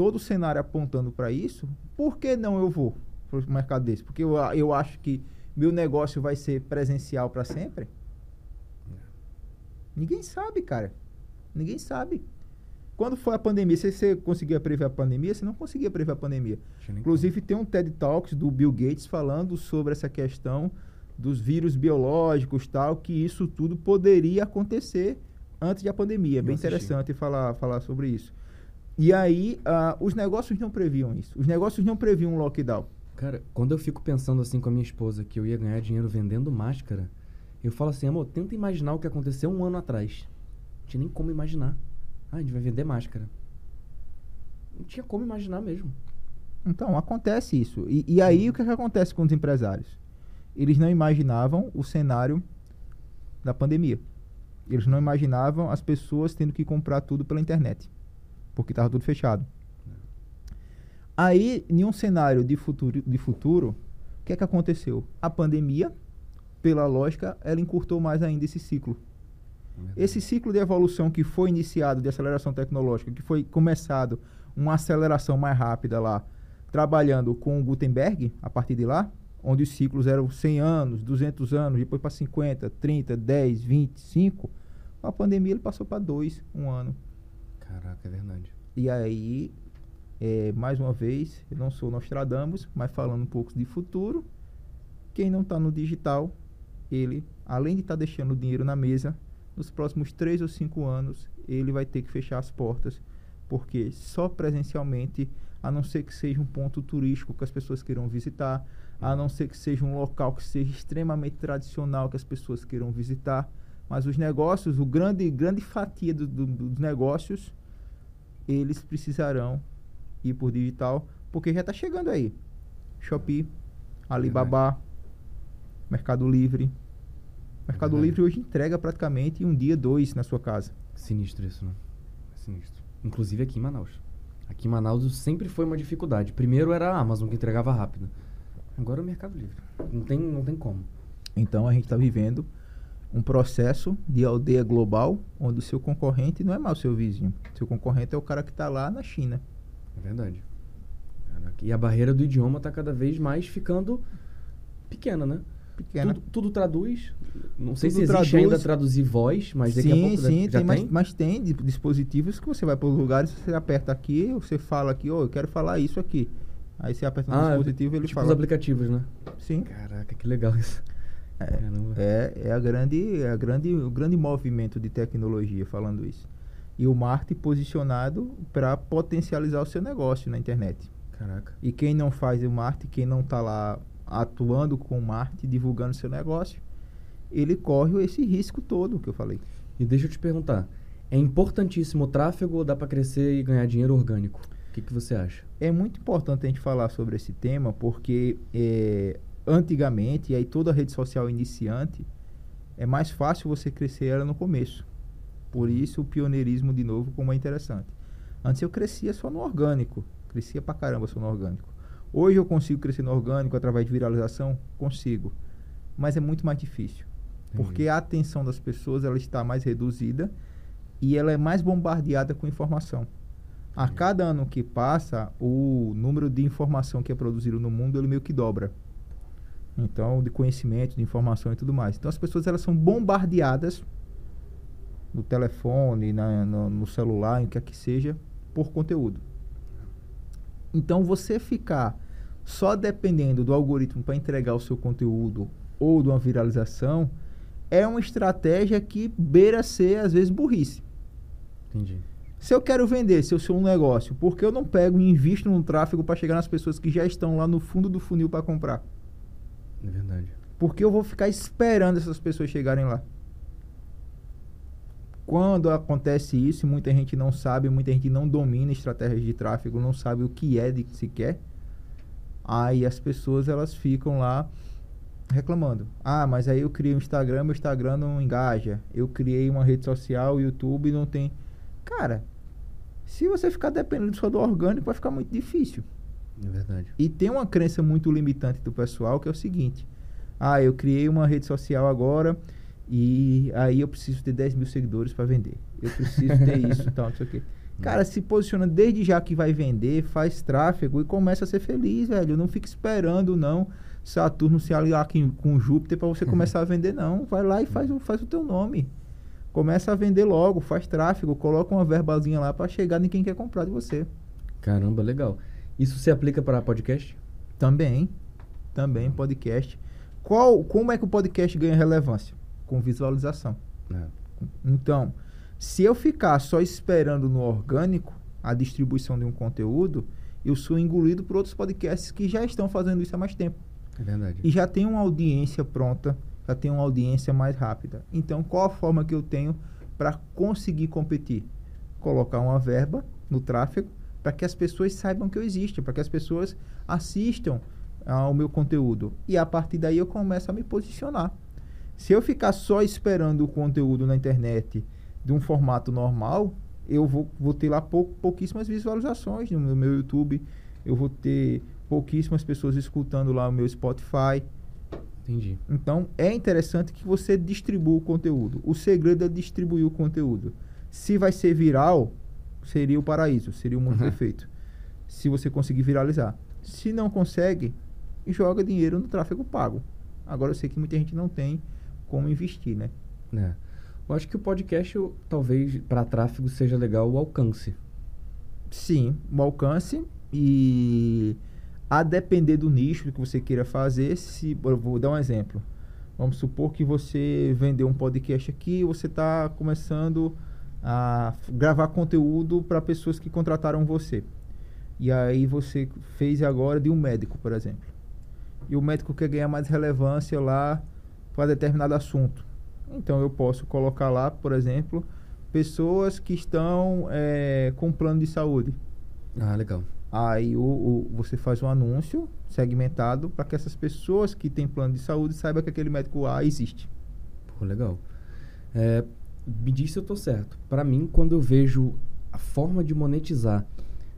todo o cenário apontando para isso, por que não eu vou para o mercado desse? Porque eu, eu acho que meu negócio vai ser presencial para sempre? Ninguém sabe, cara. Ninguém sabe. Quando foi a pandemia, se você conseguia prever a pandemia, você não conseguia prever a pandemia. Inclusive tem um TED Talks do Bill Gates falando sobre essa questão dos vírus biológicos, tal, que isso tudo poderia acontecer antes da pandemia. É bem assisti. interessante falar, falar sobre isso. E aí, ah, os negócios não previam isso. Os negócios não previam um lockdown. Cara, quando eu fico pensando assim com a minha esposa que eu ia ganhar dinheiro vendendo máscara, eu falo assim, amor, tenta imaginar o que aconteceu um ano atrás. Não tinha nem como imaginar. Ah, a gente vai vender máscara. Não tinha como imaginar mesmo. Então, acontece isso. E, e aí, o que, é que acontece com os empresários? Eles não imaginavam o cenário da pandemia. Eles não imaginavam as pessoas tendo que comprar tudo pela internet. Porque estava tudo fechado. Aí, em um cenário de futuro, de futuro, o que é que aconteceu? A pandemia, pela lógica, ela encurtou mais ainda esse ciclo. Esse ciclo de evolução que foi iniciado de aceleração tecnológica, que foi começado uma aceleração mais rápida lá, trabalhando com o Gutenberg, a partir de lá, onde os ciclos eram 100 anos, 200 anos, depois para 50, 30, 10, 25, com a pandemia ele passou para 2, um ano. Caraca, é verdade. E aí, é, mais uma vez, eu não sou Nostradamus, mas falando um pouco de futuro, quem não está no digital, ele, além de estar deixando o dinheiro na mesa, nos próximos três ou cinco anos, ele vai ter que fechar as portas, porque só presencialmente, a não ser que seja um ponto turístico que as pessoas queiram visitar, a não ser que seja um local que seja extremamente tradicional que as pessoas queiram visitar, mas os negócios, o grande, grande fatia do- do- dos negócios, eles precisarão ir por digital, porque já está chegando aí. Shopee, Alibaba, Mercado Livre. Mercado Verdade. Livre hoje entrega praticamente um dia, dois na sua casa. Sinistro isso, né? É sinistro. Inclusive aqui em Manaus. Aqui em Manaus sempre foi uma dificuldade. Primeiro era a Amazon que entregava rápido. Agora é o Mercado Livre. Não tem, não tem como. Então a gente está vivendo um processo de aldeia global, onde o seu concorrente não é mais o seu vizinho. Seu concorrente é o cara que está lá na China. É verdade. E a barreira do idioma está cada vez mais ficando pequena, né? Pequena. Tudo, tudo traduz. Não sei Tudo se existe traduz. ainda traduzir voz, mas daqui a sim, pouco sim, já tem, mas, tem. mas tem di- dispositivos que você vai para os lugares, você aperta aqui, você fala aqui, ô, eu quero falar isso aqui. Aí você aperta no Ah, dispositivo ele tipo os fala. aplicativos, né? Sim. Caraca, que legal isso. Caramba. É, é, a grande, é a grande, o grande movimento de tecnologia falando isso. E o marketing posicionado para potencializar o seu negócio na internet. Caraca. E quem não faz o marketing, quem não está lá atuando com o marketing, divulgando seu negócio, ele corre esse risco todo que eu falei. E deixa eu te perguntar. É importantíssimo o tráfego ou dá pra crescer e ganhar dinheiro orgânico? O que, que você acha? É muito importante a gente falar sobre esse tema porque é, antigamente, e aí toda rede social iniciante, é mais fácil você crescer ela no começo. Por uhum. isso o pioneirismo, de novo, como é interessante. Antes eu crescia só no orgânico. Crescia pra caramba só no orgânico. Hoje eu consigo crescer no orgânico através de viralização? Consigo. Mas é muito mais difícil. Entendi. Porque a atenção das pessoas ela está mais reduzida e ela é mais bombardeada com informação. A cada ano que passa, o número de informação que é produzido no mundo ele meio que dobra. Então, de conhecimento, de informação e tudo mais. Então, as pessoas elas são bombardeadas no telefone, na, no, no celular, em que que seja, por conteúdo. Então, você ficar só dependendo do algoritmo para entregar o seu conteúdo ou de uma viralização é uma estratégia que beira ser, às vezes, burrice. Entendi. Se eu quero vender, se eu sou um negócio, por que eu não pego e invisto no tráfego para chegar nas pessoas que já estão lá no fundo do funil para comprar? É verdade. Porque eu vou ficar esperando essas pessoas chegarem lá. Quando acontece isso, muita gente não sabe, muita gente não domina estratégias de tráfego, não sabe o que é de que se quer. Aí as pessoas elas ficam lá reclamando. Ah, mas aí eu criei um Instagram, meu Instagram não engaja. Eu criei uma rede social, YouTube não tem. Cara, se você ficar dependendo só do orgânico, vai ficar muito difícil. É verdade. E tem uma crença muito limitante do pessoal que é o seguinte: ah, eu criei uma rede social agora e aí eu preciso ter 10 mil seguidores para vender. Eu preciso ter isso, tal, não sei o quê. Cara, se posiciona desde já que vai vender, faz tráfego e começa a ser feliz, velho. Não fica esperando, não, Saturno se aliar aqui com Júpiter para você começar a vender, não. Vai lá e faz, faz o teu nome. Começa a vender logo, faz tráfego, coloca uma verbazinha lá para chegar em quem quer comprar de você. Caramba, legal. Isso se aplica para podcast? Também. Também, podcast. Qual, como é que o podcast ganha relevância? Com visualização. É. Então, se eu ficar só esperando no orgânico a distribuição de um conteúdo, eu sou engolido por outros podcasts que já estão fazendo isso há mais tempo. É verdade. E já tem uma audiência pronta, já tem uma audiência mais rápida. Então, qual a forma que eu tenho para conseguir competir? Colocar uma verba no tráfego para que as pessoas saibam que eu existo, para que as pessoas assistam ao meu conteúdo. E a partir daí eu começo a me posicionar. Se eu ficar só esperando o conteúdo na internet de um formato normal, eu vou, vou ter lá pou, pouquíssimas visualizações no meu YouTube, eu vou ter pouquíssimas pessoas escutando lá o meu Spotify. Entendi. Então é interessante que você distribua o conteúdo. O segredo é distribuir o conteúdo. Se vai ser viral, seria o paraíso, seria o mundo uhum. perfeito. Se você conseguir viralizar. Se não consegue, joga dinheiro no tráfego pago. Agora eu sei que muita gente não tem como investir, né? É. Eu acho que o podcast, talvez, para tráfego, seja legal o alcance. Sim, o alcance e a depender do nicho que você queira fazer, se eu vou dar um exemplo. Vamos supor que você vendeu um podcast aqui, você está começando a gravar conteúdo para pessoas que contrataram você. E aí você fez agora de um médico, por exemplo. E o médico quer ganhar mais relevância lá para determinado assunto. Então eu posso colocar lá, por exemplo, pessoas que estão é, com plano de saúde. Ah, legal. Aí o, o, você faz um anúncio segmentado para que essas pessoas que têm plano de saúde saibam que aquele médico A existe. Pô, legal. É, me diz se eu tô certo. Para mim, quando eu vejo a forma de monetizar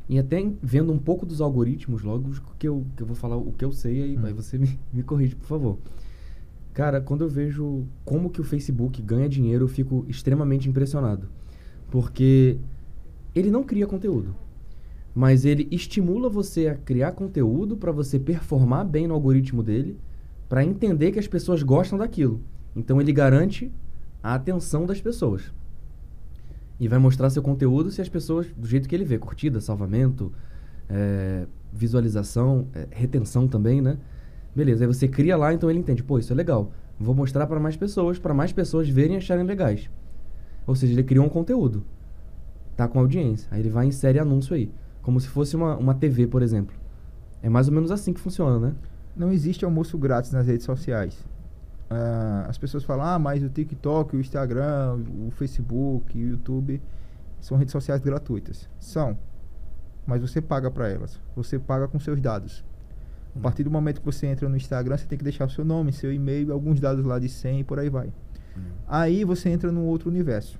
e até vendo um pouco dos algoritmos, logo que eu, que eu vou falar o que eu sei, aí, hum. aí você me, me corrige, por favor. Cara, quando eu vejo como que o Facebook ganha dinheiro, eu fico extremamente impressionado. Porque ele não cria conteúdo, mas ele estimula você a criar conteúdo para você performar bem no algoritmo dele, para entender que as pessoas gostam daquilo. Então ele garante a atenção das pessoas. E vai mostrar seu conteúdo se as pessoas, do jeito que ele vê, curtida, salvamento, é, visualização, é, retenção também, né? Beleza, aí você cria lá, então ele entende, pô, isso é legal. Vou mostrar para mais pessoas, para mais pessoas verem e acharem legais. Ou seja, ele criou um conteúdo. Tá com audiência. Aí ele vai e insere anúncio aí. Como se fosse uma, uma TV, por exemplo. É mais ou menos assim que funciona, né? Não existe almoço grátis nas redes sociais. Uh, as pessoas falam, ah, mas o TikTok, o Instagram, o Facebook, o YouTube são redes sociais gratuitas. São. mas você paga para elas. Você paga com seus dados. A partir do momento que você entra no Instagram, você tem que deixar o seu nome, seu e-mail, alguns dados lá de senha e por aí vai. Aí você entra num outro universo.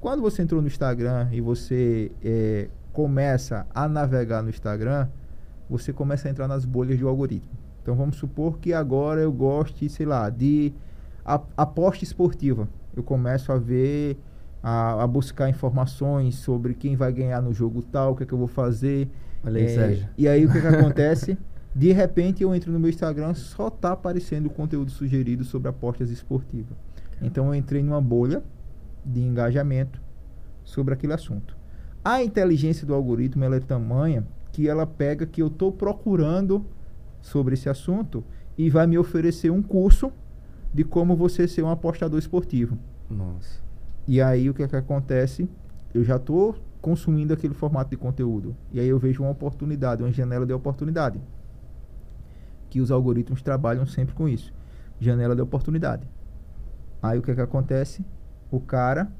Quando você entrou no Instagram e você é, começa a navegar no Instagram, você começa a entrar nas bolhas do algoritmo. Então vamos supor que agora eu goste, sei lá, de aposta esportiva. Eu começo a ver, a, a buscar informações sobre quem vai ganhar no jogo tal, o que é que eu vou fazer. Olha aí, É, Sérgio. E aí o que, que acontece? De repente eu entro no meu Instagram, só tá aparecendo conteúdo sugerido sobre apostas esportivas. Então eu entrei numa bolha de engajamento sobre aquele assunto. A inteligência do algoritmo ela é tamanha que ela pega que eu estou procurando sobre esse assunto e vai me oferecer um curso de como você ser um apostador esportivo. Nossa. E aí o que, é que acontece? Eu já estou consumindo aquele formato de conteúdo. E aí eu vejo uma oportunidade, uma janela de oportunidade. Que os algoritmos trabalham sempre com isso. Janela de oportunidade. Aí o que, é que acontece? O cara,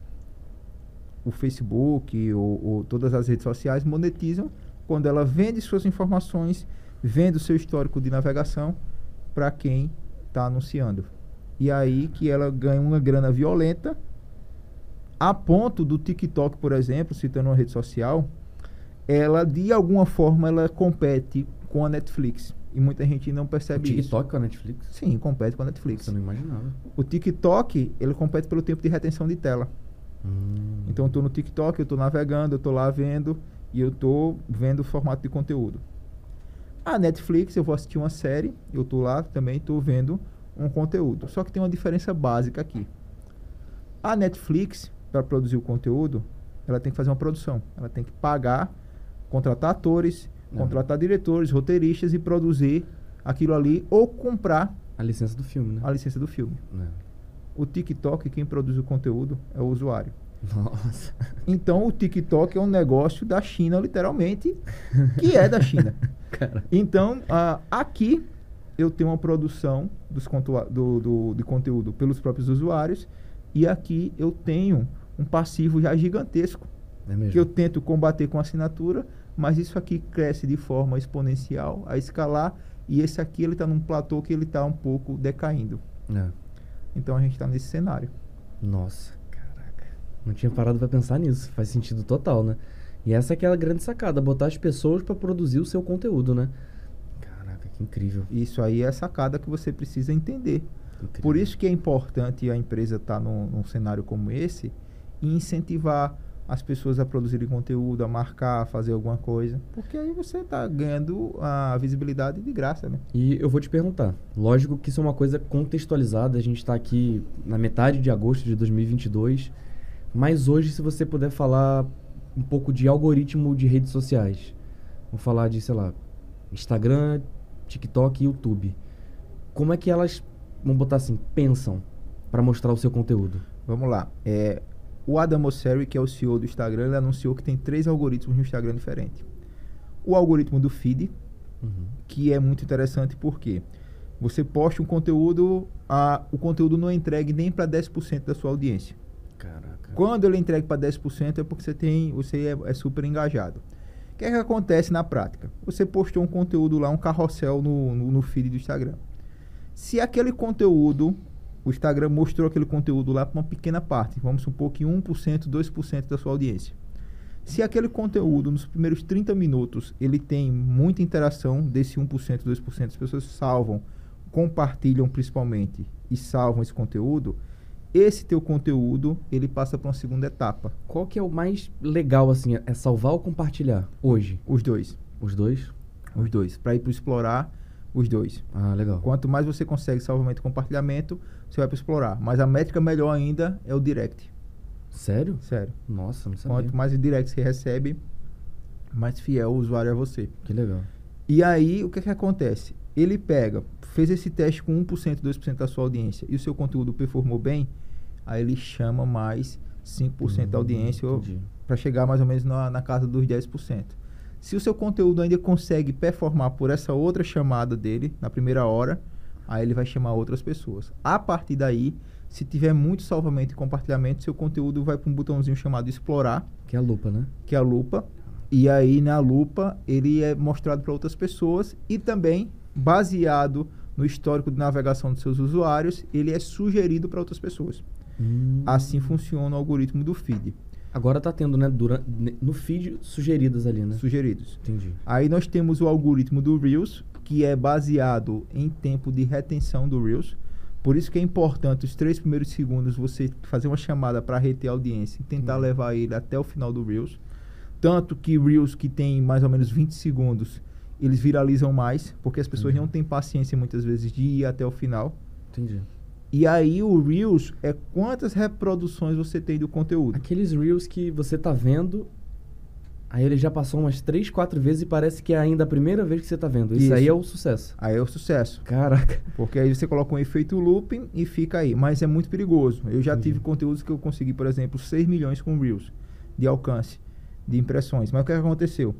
o Facebook ou, ou todas as redes sociais monetizam quando ela vende suas informações, vende o seu histórico de navegação para quem está anunciando. E aí que ela ganha uma grana violenta a ponto do TikTok, por exemplo, citando uma rede social, ela de alguma forma ela compete com a Netflix. E muita gente não O percebe isso. TikTok com a Netflix? Sim, compete com a Netflix. Você não imaginava. O TikTok, ele compete pelo tempo de retenção de tela. Hum. Então eu estou no TikTok, eu estou navegando, eu estou lá vendo e eu estou vendo o formato de conteúdo. A Netflix, eu vou assistir uma série, eu estou lá também estou vendo um conteúdo. Só que tem uma diferença básica aqui. A Netflix, para produzir o conteúdo, ela tem que fazer uma produção. Ela tem que pagar, contratar atores, Não. contratar diretores, roteiristas e produzir aquilo ali ou comprar A licença do filme, né? a licença do filme. O TikTok, quem produz o conteúdo é o usuário. Nossa. Então o TikTok é um negócio da China, literalmente, que é da China. Então, ah, aqui eu tenho uma produção dos do, do- de conteúdo pelos próprios usuários e aqui eu tenho um passivo já gigantesco É que eu tento combater com assinatura, mas isso aqui cresce de forma exponencial a escalar e esse aqui ele está num platô que ele está um pouco decaindo. É. Então a gente está nesse cenário. Nossa. Não tinha parado pra pensar nisso. Faz sentido total, né? E essa é aquela grande sacada, botar as pessoas pra produzir o seu conteúdo, né? Caraca, que incrível. Isso aí é a sacada que você precisa entender. incrível. Por isso que é importante a empresa estar num, num cenário como esse e incentivar as pessoas a produzirem conteúdo, a marcar, a fazer alguma coisa. Porque aí você está ganhando a visibilidade de graça, né? E eu vou te perguntar. Lógico que isso é uma coisa contextualizada. A gente está aqui na metade de agosto de 2022. Mas hoje, se você puder falar um pouco de algoritmo de redes sociais. Vamos falar de, sei lá, Instagram, TikTok e YouTube. Como é que elas, vamos botar assim, pensam para mostrar o seu conteúdo? Vamos lá. É, o Adam Mosseri, que é o CEO do Instagram, ele anunciou que tem três algoritmos no Instagram diferentes. O algoritmo do feed, Uhum. que é muito interessante porque você posta um conteúdo, a, o conteúdo não é entregue nem para 10% da sua audiência. Caraca. Quando ele entrega para 10% é porque você tem, você é, é super engajado. O que é que acontece na prática? Você postou um conteúdo lá, um carrossel no, no, no feed do Instagram. Se aquele conteúdo, o Instagram mostrou aquele conteúdo lá para uma pequena parte, vamos supor que 1%, 2% da sua audiência. Se aquele conteúdo, nos primeiros 30 minutos, ele tem muita interação desse 1%, 2%, as pessoas salvam, compartilham principalmente e salvam esse conteúdo, esse teu conteúdo, ele passa para uma segunda etapa. Qual que é o mais legal, assim? É salvar ou compartilhar? Hoje? Os dois. Os dois? Os dois. Para ir para explorar, os dois. Ah, legal. Quanto mais você consegue salvamento e compartilhamento, você vai para explorar. Mas a métrica melhor ainda é o direct. Sério? Sério. Nossa, não sabia. Quanto mais direct você recebe, mais fiel o usuário é você. Que legal. E aí, o que, que acontece? Ele pega, fez esse teste com 1%, 2% da sua audiência e o seu conteúdo performou bem, aí ele chama mais 5% da Hum, audiência entendi. para chegar mais ou menos na, na casa dos 10%. Se o seu conteúdo ainda consegue performar por essa outra chamada dele, na primeira hora, aí ele vai chamar outras pessoas. A partir daí, se tiver muito salvamento e compartilhamento, seu conteúdo vai para um botãozinho chamado explorar, Que é a lupa, né? que é a lupa, E aí na lupa ele é mostrado para outras pessoas e também baseado no histórico de navegação dos seus usuários, ele é sugerido para outras pessoas. Hum. Assim funciona o algoritmo do feed. Agora tá tendo, né, durante, no feed sugeridas ali, né? Sugeridos. Entendi. Aí nós temos o algoritmo do Reels, que é baseado em tempo de retenção do Reels. Por isso que é importante os três primeiros segundos você fazer uma chamada para reter a audiência e tentar Uhum. levar ele até o final do Reels. Tanto que Reels que tem mais ou menos 20 segundos, eles viralizam mais, porque as pessoas Uhum. não têm paciência muitas vezes de ir até o final. Entendi. E aí o Reels é quantas reproduções você tem do conteúdo. Aqueles reels que você tá vendo, aí ele já passou umas três, quatro vezes e parece que é ainda a primeira vez que você tá vendo. Isso, Isso. aí é o sucesso. Aí é o sucesso. Caraca. Porque aí você coloca um efeito looping e fica aí. Mas é muito perigoso. Eu já Entendi. tive conteúdos que eu consegui, por exemplo, 6 milhões com Reels de alcance, de impressões. Mas o que aconteceu?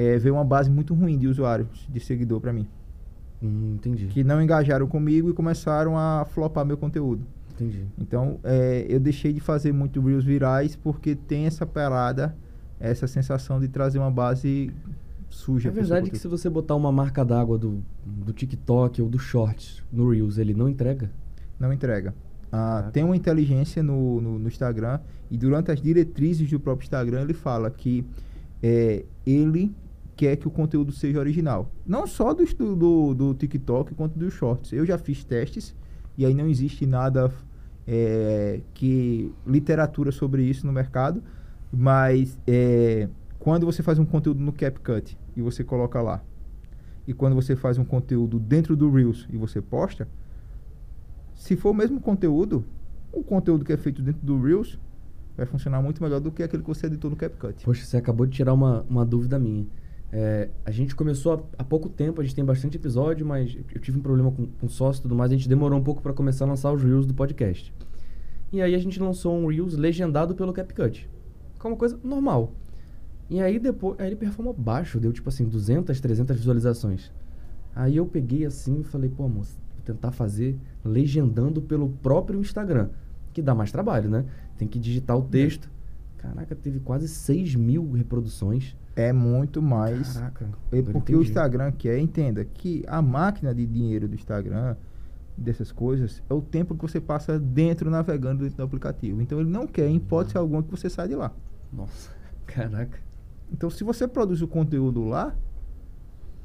É, veio uma base muito ruim de usuários, de seguidor para mim. Hum, entendi. Que não engajaram comigo e começaram a flopar meu conteúdo. Entendi. Então, é, eu deixei de fazer muito Reels virais porque tem essa parada, essa sensação de trazer uma base suja. É verdade que se você botar uma marca d'água do, do TikTok ou do Shorts no Reels, ele não entrega? Não entrega. Ah, tem uma inteligência no, no, no Instagram e durante as diretrizes do próprio Instagram ele fala que é, ele quer que o conteúdo seja original. Não só do, do, do TikTok quanto dos Shorts. Eu já fiz testes e aí não existe nada é, que literatura sobre isso no mercado, mas é, quando você faz um conteúdo no CapCut e você coloca lá e quando você faz um conteúdo dentro do Reels e você posta, se for o mesmo conteúdo, o conteúdo que é feito dentro do Reels vai funcionar muito melhor do que aquele que você editou no CapCut. Poxa, você acabou de tirar uma, uma dúvida minha. É, a gente começou há, pouco tempo, a gente tem bastante episódio, mas eu, eu tive um problema com, com sócio e tudo mais, a gente demorou um pouco para começar a lançar os Reels do podcast. E aí a gente lançou um Reels legendado pelo CapCut. Que é uma coisa normal. E aí depois, aí ele performou baixo, deu tipo assim 200, 300 visualizações. Aí eu peguei assim e falei, pô, moço, vou tentar fazer legendando pelo próprio Instagram, que dá mais trabalho, né? Tem que digitar o texto. Caraca, teve quase 6 mil reproduções. É muito mais. Caraca. É porque o. Instagram quer, entenda, que a máquina de dinheiro do Instagram, dessas coisas, é o tempo que você passa dentro, navegando dentro do aplicativo. Então ele não quer, em hipótese alguma, que você saia de lá. Nossa, caraca. Então se você produz o conteúdo lá,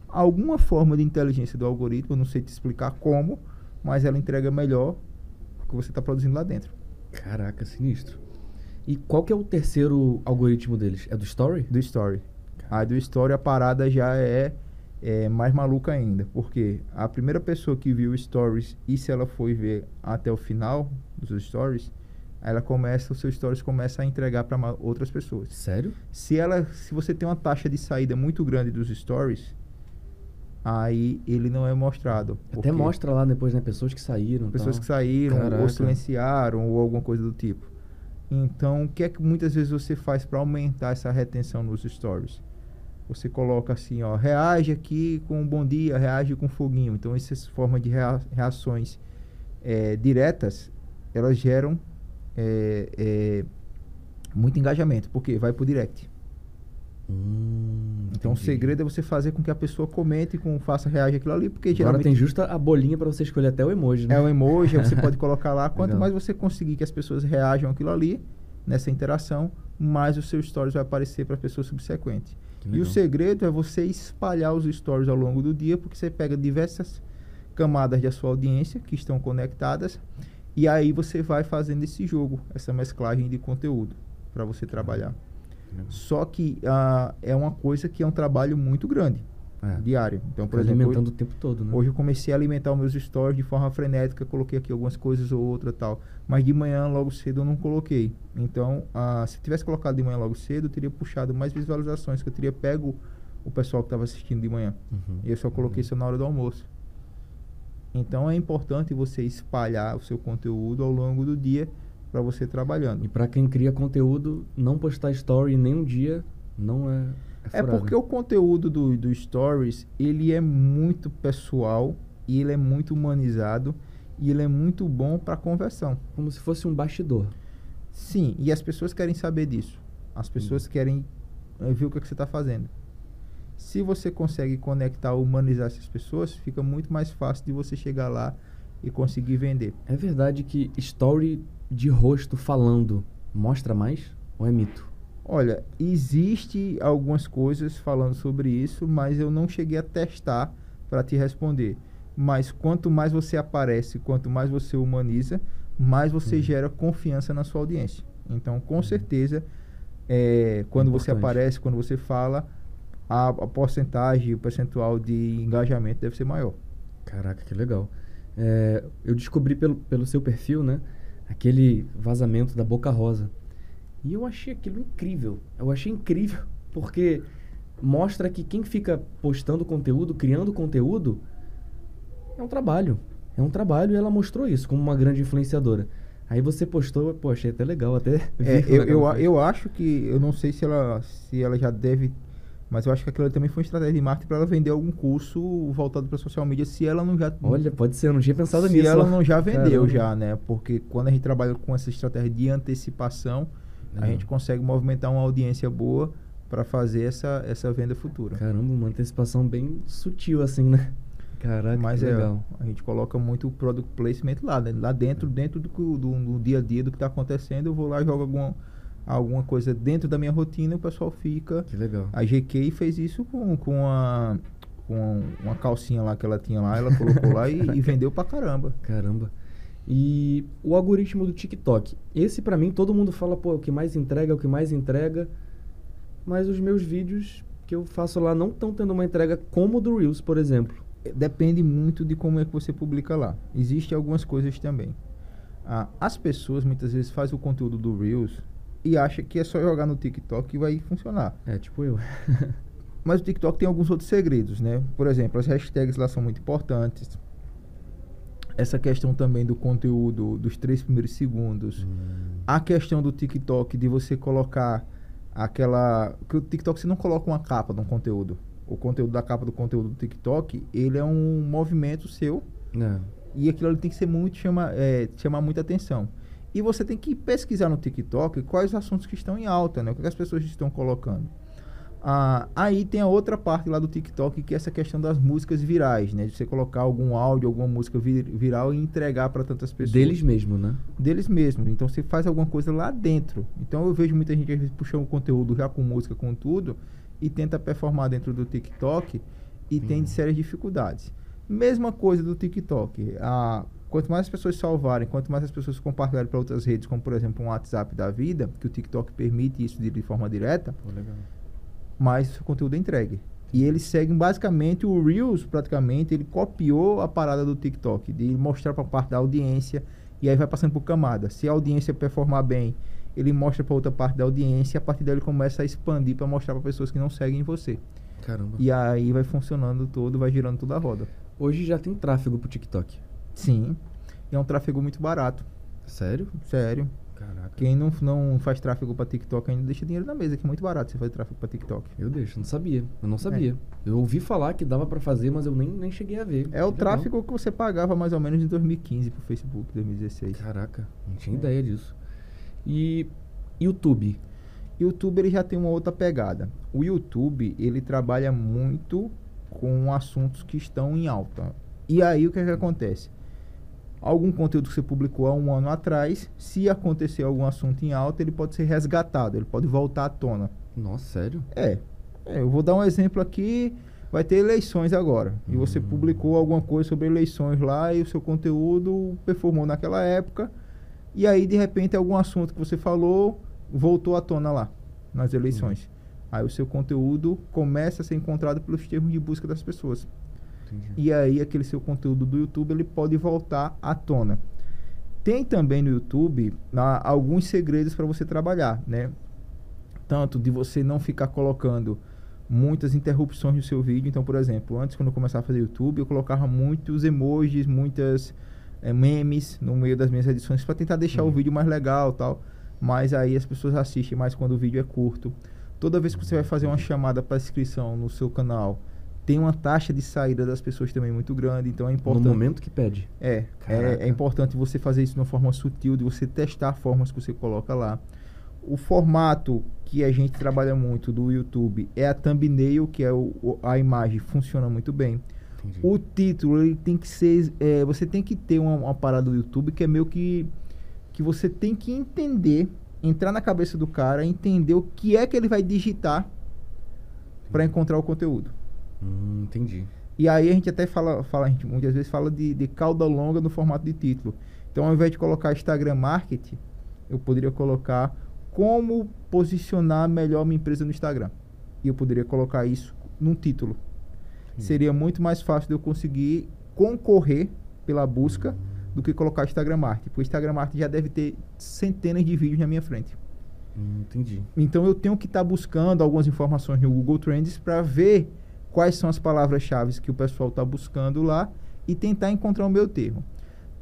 alguma forma de inteligência do algoritmo, eu não sei te explicar como, mas ela entrega melhor o que você está produzindo lá dentro. Caraca, sinistro. E qual que é o terceiro algoritmo deles? É do Story? Do Story. Aí do Story a parada já é, é mais maluca ainda. Porque a primeira pessoa que viu Stories e se ela foi ver até o final dos Stories, ela começa, o seu Stories começa a entregar para outras pessoas. Sério? Se ela, se você tem uma taxa de saída muito grande dos Stories, aí ele não é mostrado. Até mostra lá depois, né? Pessoas que saíram. Pessoas tal. que saíram Caraca. ou silenciaram ou alguma coisa do tipo. Então, o que é que muitas vezes você faz para aumentar essa retenção nos stories? Você coloca assim, ó, reage aqui com um bom dia, reage com foguinho. Então, essas formas de rea- reações eh, diretas, elas geram eh, eh, muito engajamento, porque vai pro direct. Hum, Então, o segredo é você fazer com que a pessoa comente, com faça reage aquilo ali, porque Agora geralmente tem justa a bolinha pra você escolher até o emoji, né? É o emoji, você pode colocar lá. Quanto Legal. mais você conseguir que as pessoas reajam aquilo ali, nessa interação, mais o seu stories vai aparecer para a pessoa subsequente. E o segredo é você espalhar os stories ao longo do dia, porque você pega diversas camadas da sua audiência que estão conectadas, e aí você vai fazendo esse jogo, essa mesclagem de conteúdo para você trabalhar. Legal. Só que ah, é uma coisa que é um trabalho muito grande, É. diário. Então, por Fica exemplo, alimentando hoje- o tempo todo, né? Hoje eu comecei a alimentar os meus stories de forma frenética, coloquei aqui algumas coisas ou outra tal. Mas de manhã, logo cedo, eu não coloquei. Então, ah, se eu tivesse colocado de manhã logo cedo, eu teria puxado mais visualizações, que eu teria pego o pessoal que estava assistindo de manhã. Uhum. E eu só coloquei isso na hora do almoço. Então é importante você espalhar o seu conteúdo ao longo do dia para você trabalhando. E pra quem cria conteúdo, não postar story nem um dia não é. É furada. porque o conteúdo do, do Stories, ele é muito pessoal e ele é muito humanizado e ele é muito bom para conversão. Como se fosse um bastidor. Sim, e as pessoas querem saber disso. As pessoas querem é ver o que, é que você está fazendo. Se você consegue conectar, humanizar essas pessoas, fica muito mais fácil de você chegar lá e conseguir vender. É verdade que story de rosto falando mostra mais ou é mito? Olha, existe algumas coisas falando sobre isso, mas eu não cheguei a testar para te responder. Mas quanto mais você aparece, quanto mais você humaniza, mais você uhum. gera confiança na sua audiência. Então, com uhum. certeza, é, quando Importante. você aparece, quando você fala, a, a porcentagem, o percentual de engajamento deve ser maior. Caraca, que legal. É, eu descobri pelo, pelo seu perfil, né? Aquele vazamento da Boca Rosa. E eu achei aquilo incrível. Eu achei incrível porque mostra que quem fica postando conteúdo, criando conteúdo, é um trabalho. É um trabalho e ela mostrou isso como uma grande influenciadora. Aí você postou, pô, achei até legal, até. É, eu, eu, eu acho que, eu não sei se ela, se ela já deve, mas eu acho que aquilo também foi uma estratégia de marketing para ela vender algum curso voltado para social media, se ela não já. Olha, pode ser, eu não tinha pensado se nisso. Se ela não já vendeu, Caramba. já, né? Porque quando a gente trabalha com essa estratégia de antecipação, a gente consegue movimentar uma audiência boa para fazer essa, essa venda futura. Caramba, uma antecipação bem sutil assim, né? Caraca, Mas é, legal. a gente coloca muito o product placement lá, né? lá dentro, dentro do, do, do, dia a dia do que está acontecendo, eu vou lá e jogo alguma, alguma coisa dentro da minha rotina e o pessoal fica. Que legal. A GK fez isso com, com a com uma calcinha lá que ela tinha lá, ela colocou lá e, e, vendeu pra caramba. Caramba. E o algoritmo do TikTok. Esse para mim todo mundo fala, pô, é o que mais entrega, é o que mais entrega. Mas os meus vídeos que eu faço lá não estão tendo uma entrega como o do Reels, por exemplo. Depende muito de como é que você publica lá. Existem algumas coisas também. Ah, as pessoas muitas vezes fazem o conteúdo do Reels e acham que é só jogar no TikTok e vai funcionar. É, tipo eu. Mas o TikTok tem alguns outros segredos, né? Por exemplo, as hashtags lá são muito importantes essa questão também do conteúdo dos três primeiros segundos, hum. a questão do TikTok de você colocar aquela que o TikTok você não coloca uma capa de um conteúdo, o conteúdo da capa do conteúdo do TikTok ele é um movimento seu é. e aquilo ali tem que ser muito chama, é, chamar muita atenção e você tem que pesquisar no TikTok quais assuntos que estão em alta, né? O que as pessoas estão colocando. Ah, aí tem a outra parte lá do TikTok, que é essa questão das músicas virais, né? De você colocar algum áudio, alguma música vir, viral e entregar para tantas pessoas. Deles mesmo, né? Deles mesmo. Então você faz alguma coisa lá dentro. Então eu vejo muita gente às vezes puxando o conteúdo já com música, com tudo, e tenta performar dentro do TikTok e tem uhum. sérias dificuldades. Mesma coisa do TikTok. Ah, quanto mais as pessoas salvarem, quanto mais as pessoas compartilharem para outras redes, como por exemplo um WhatsApp da vida, que o TikTok permite isso de, de forma direta. Pô, legal mas o conteúdo é entregue. E eles seguem basicamente o Reels, praticamente, ele copiou a parada do TikTok, de mostrar para parte da audiência, e aí vai passando por camada. Se a audiência performar bem, ele mostra para outra parte da audiência, e a partir daí ele começa a expandir para mostrar para pessoas que não seguem você. Caramba. E aí vai funcionando todo, vai girando toda a roda. Hoje já tem tráfego pro TikTok. Sim. E é um tráfego muito barato. Sério? Sério. Caraca. Quem não, não faz tráfego para TikTok ainda deixa dinheiro na mesa, que é muito barato você fazer tráfego para TikTok. Eu deixo, não sabia. Eu não sabia. É. Eu ouvi falar que dava para fazer, mas eu nem, nem cheguei a ver. É o tráfego que você pagava mais ou menos em 2015 pro Facebook, 2016. Caraca, não tinha é. ideia disso. E YouTube? YouTube ele já tem uma outra pegada. O YouTube, ele trabalha muito com assuntos que estão em alta. E aí o que, é que acontece? Algum conteúdo que você publicou há um ano atrás, se acontecer algum assunto em alta, ele pode ser resgatado, ele pode voltar à tona. Nossa, sério? É. é eu vou dar um exemplo aqui. Vai ter eleições agora. E você hum. publicou alguma coisa sobre eleições lá e o seu conteúdo performou naquela época. E aí, de repente, algum assunto que você falou voltou à tona lá, nas eleições. Hum. Aí o seu conteúdo começa a ser encontrado pelos termos de busca das pessoas. Entendi. E aí aquele seu conteúdo do YouTube ele pode voltar à tona. Tem também no YouTube ah, alguns segredos para você trabalhar, né? Tanto de você não ficar colocando muitas interrupções no seu vídeo. Então, por exemplo, antes quando eu começava a fazer YouTube, eu colocava muitos emojis, muitas é, memes no meio das minhas edições para tentar deixar uhum. o vídeo mais legal, tal. Mas aí as pessoas assistem mais quando o vídeo é curto. Toda vez que você vai fazer uma chamada para inscrição no seu canal, tem uma taxa de saída das pessoas também muito grande, então é importante. No momento que pede. É, é, é, importante você fazer isso de uma forma sutil, de você testar formas que você coloca lá. o formato que a gente trabalha muito do YouTube é a thumbnail, que é o, a imagem funciona muito bem. Entendi. O título ele tem que ser, é, você tem que ter uma, uma parada do YouTube que é meio que que você tem que entender, entrar na cabeça do cara, entender o que é que ele vai digitar para encontrar o conteúdo. Hum, entendi. E aí a gente até fala, fala a gente muitas vezes fala de, de cauda longa no formato de título. Então, ao invés de colocar Instagram Marketing, eu poderia colocar como posicionar melhor minha empresa no Instagram. E eu poderia colocar isso num título. Seria muito mais fácil de eu conseguir concorrer pela busca do que colocar Instagram Marketing. Porque Instagram Marketing já deve ter centenas de vídeos na minha frente. Hum, entendi. Então eu tenho que estar buscando algumas informações no Google Trends para ver quais são as palavras-chave que o pessoal está buscando lá e tentar encontrar o meu termo.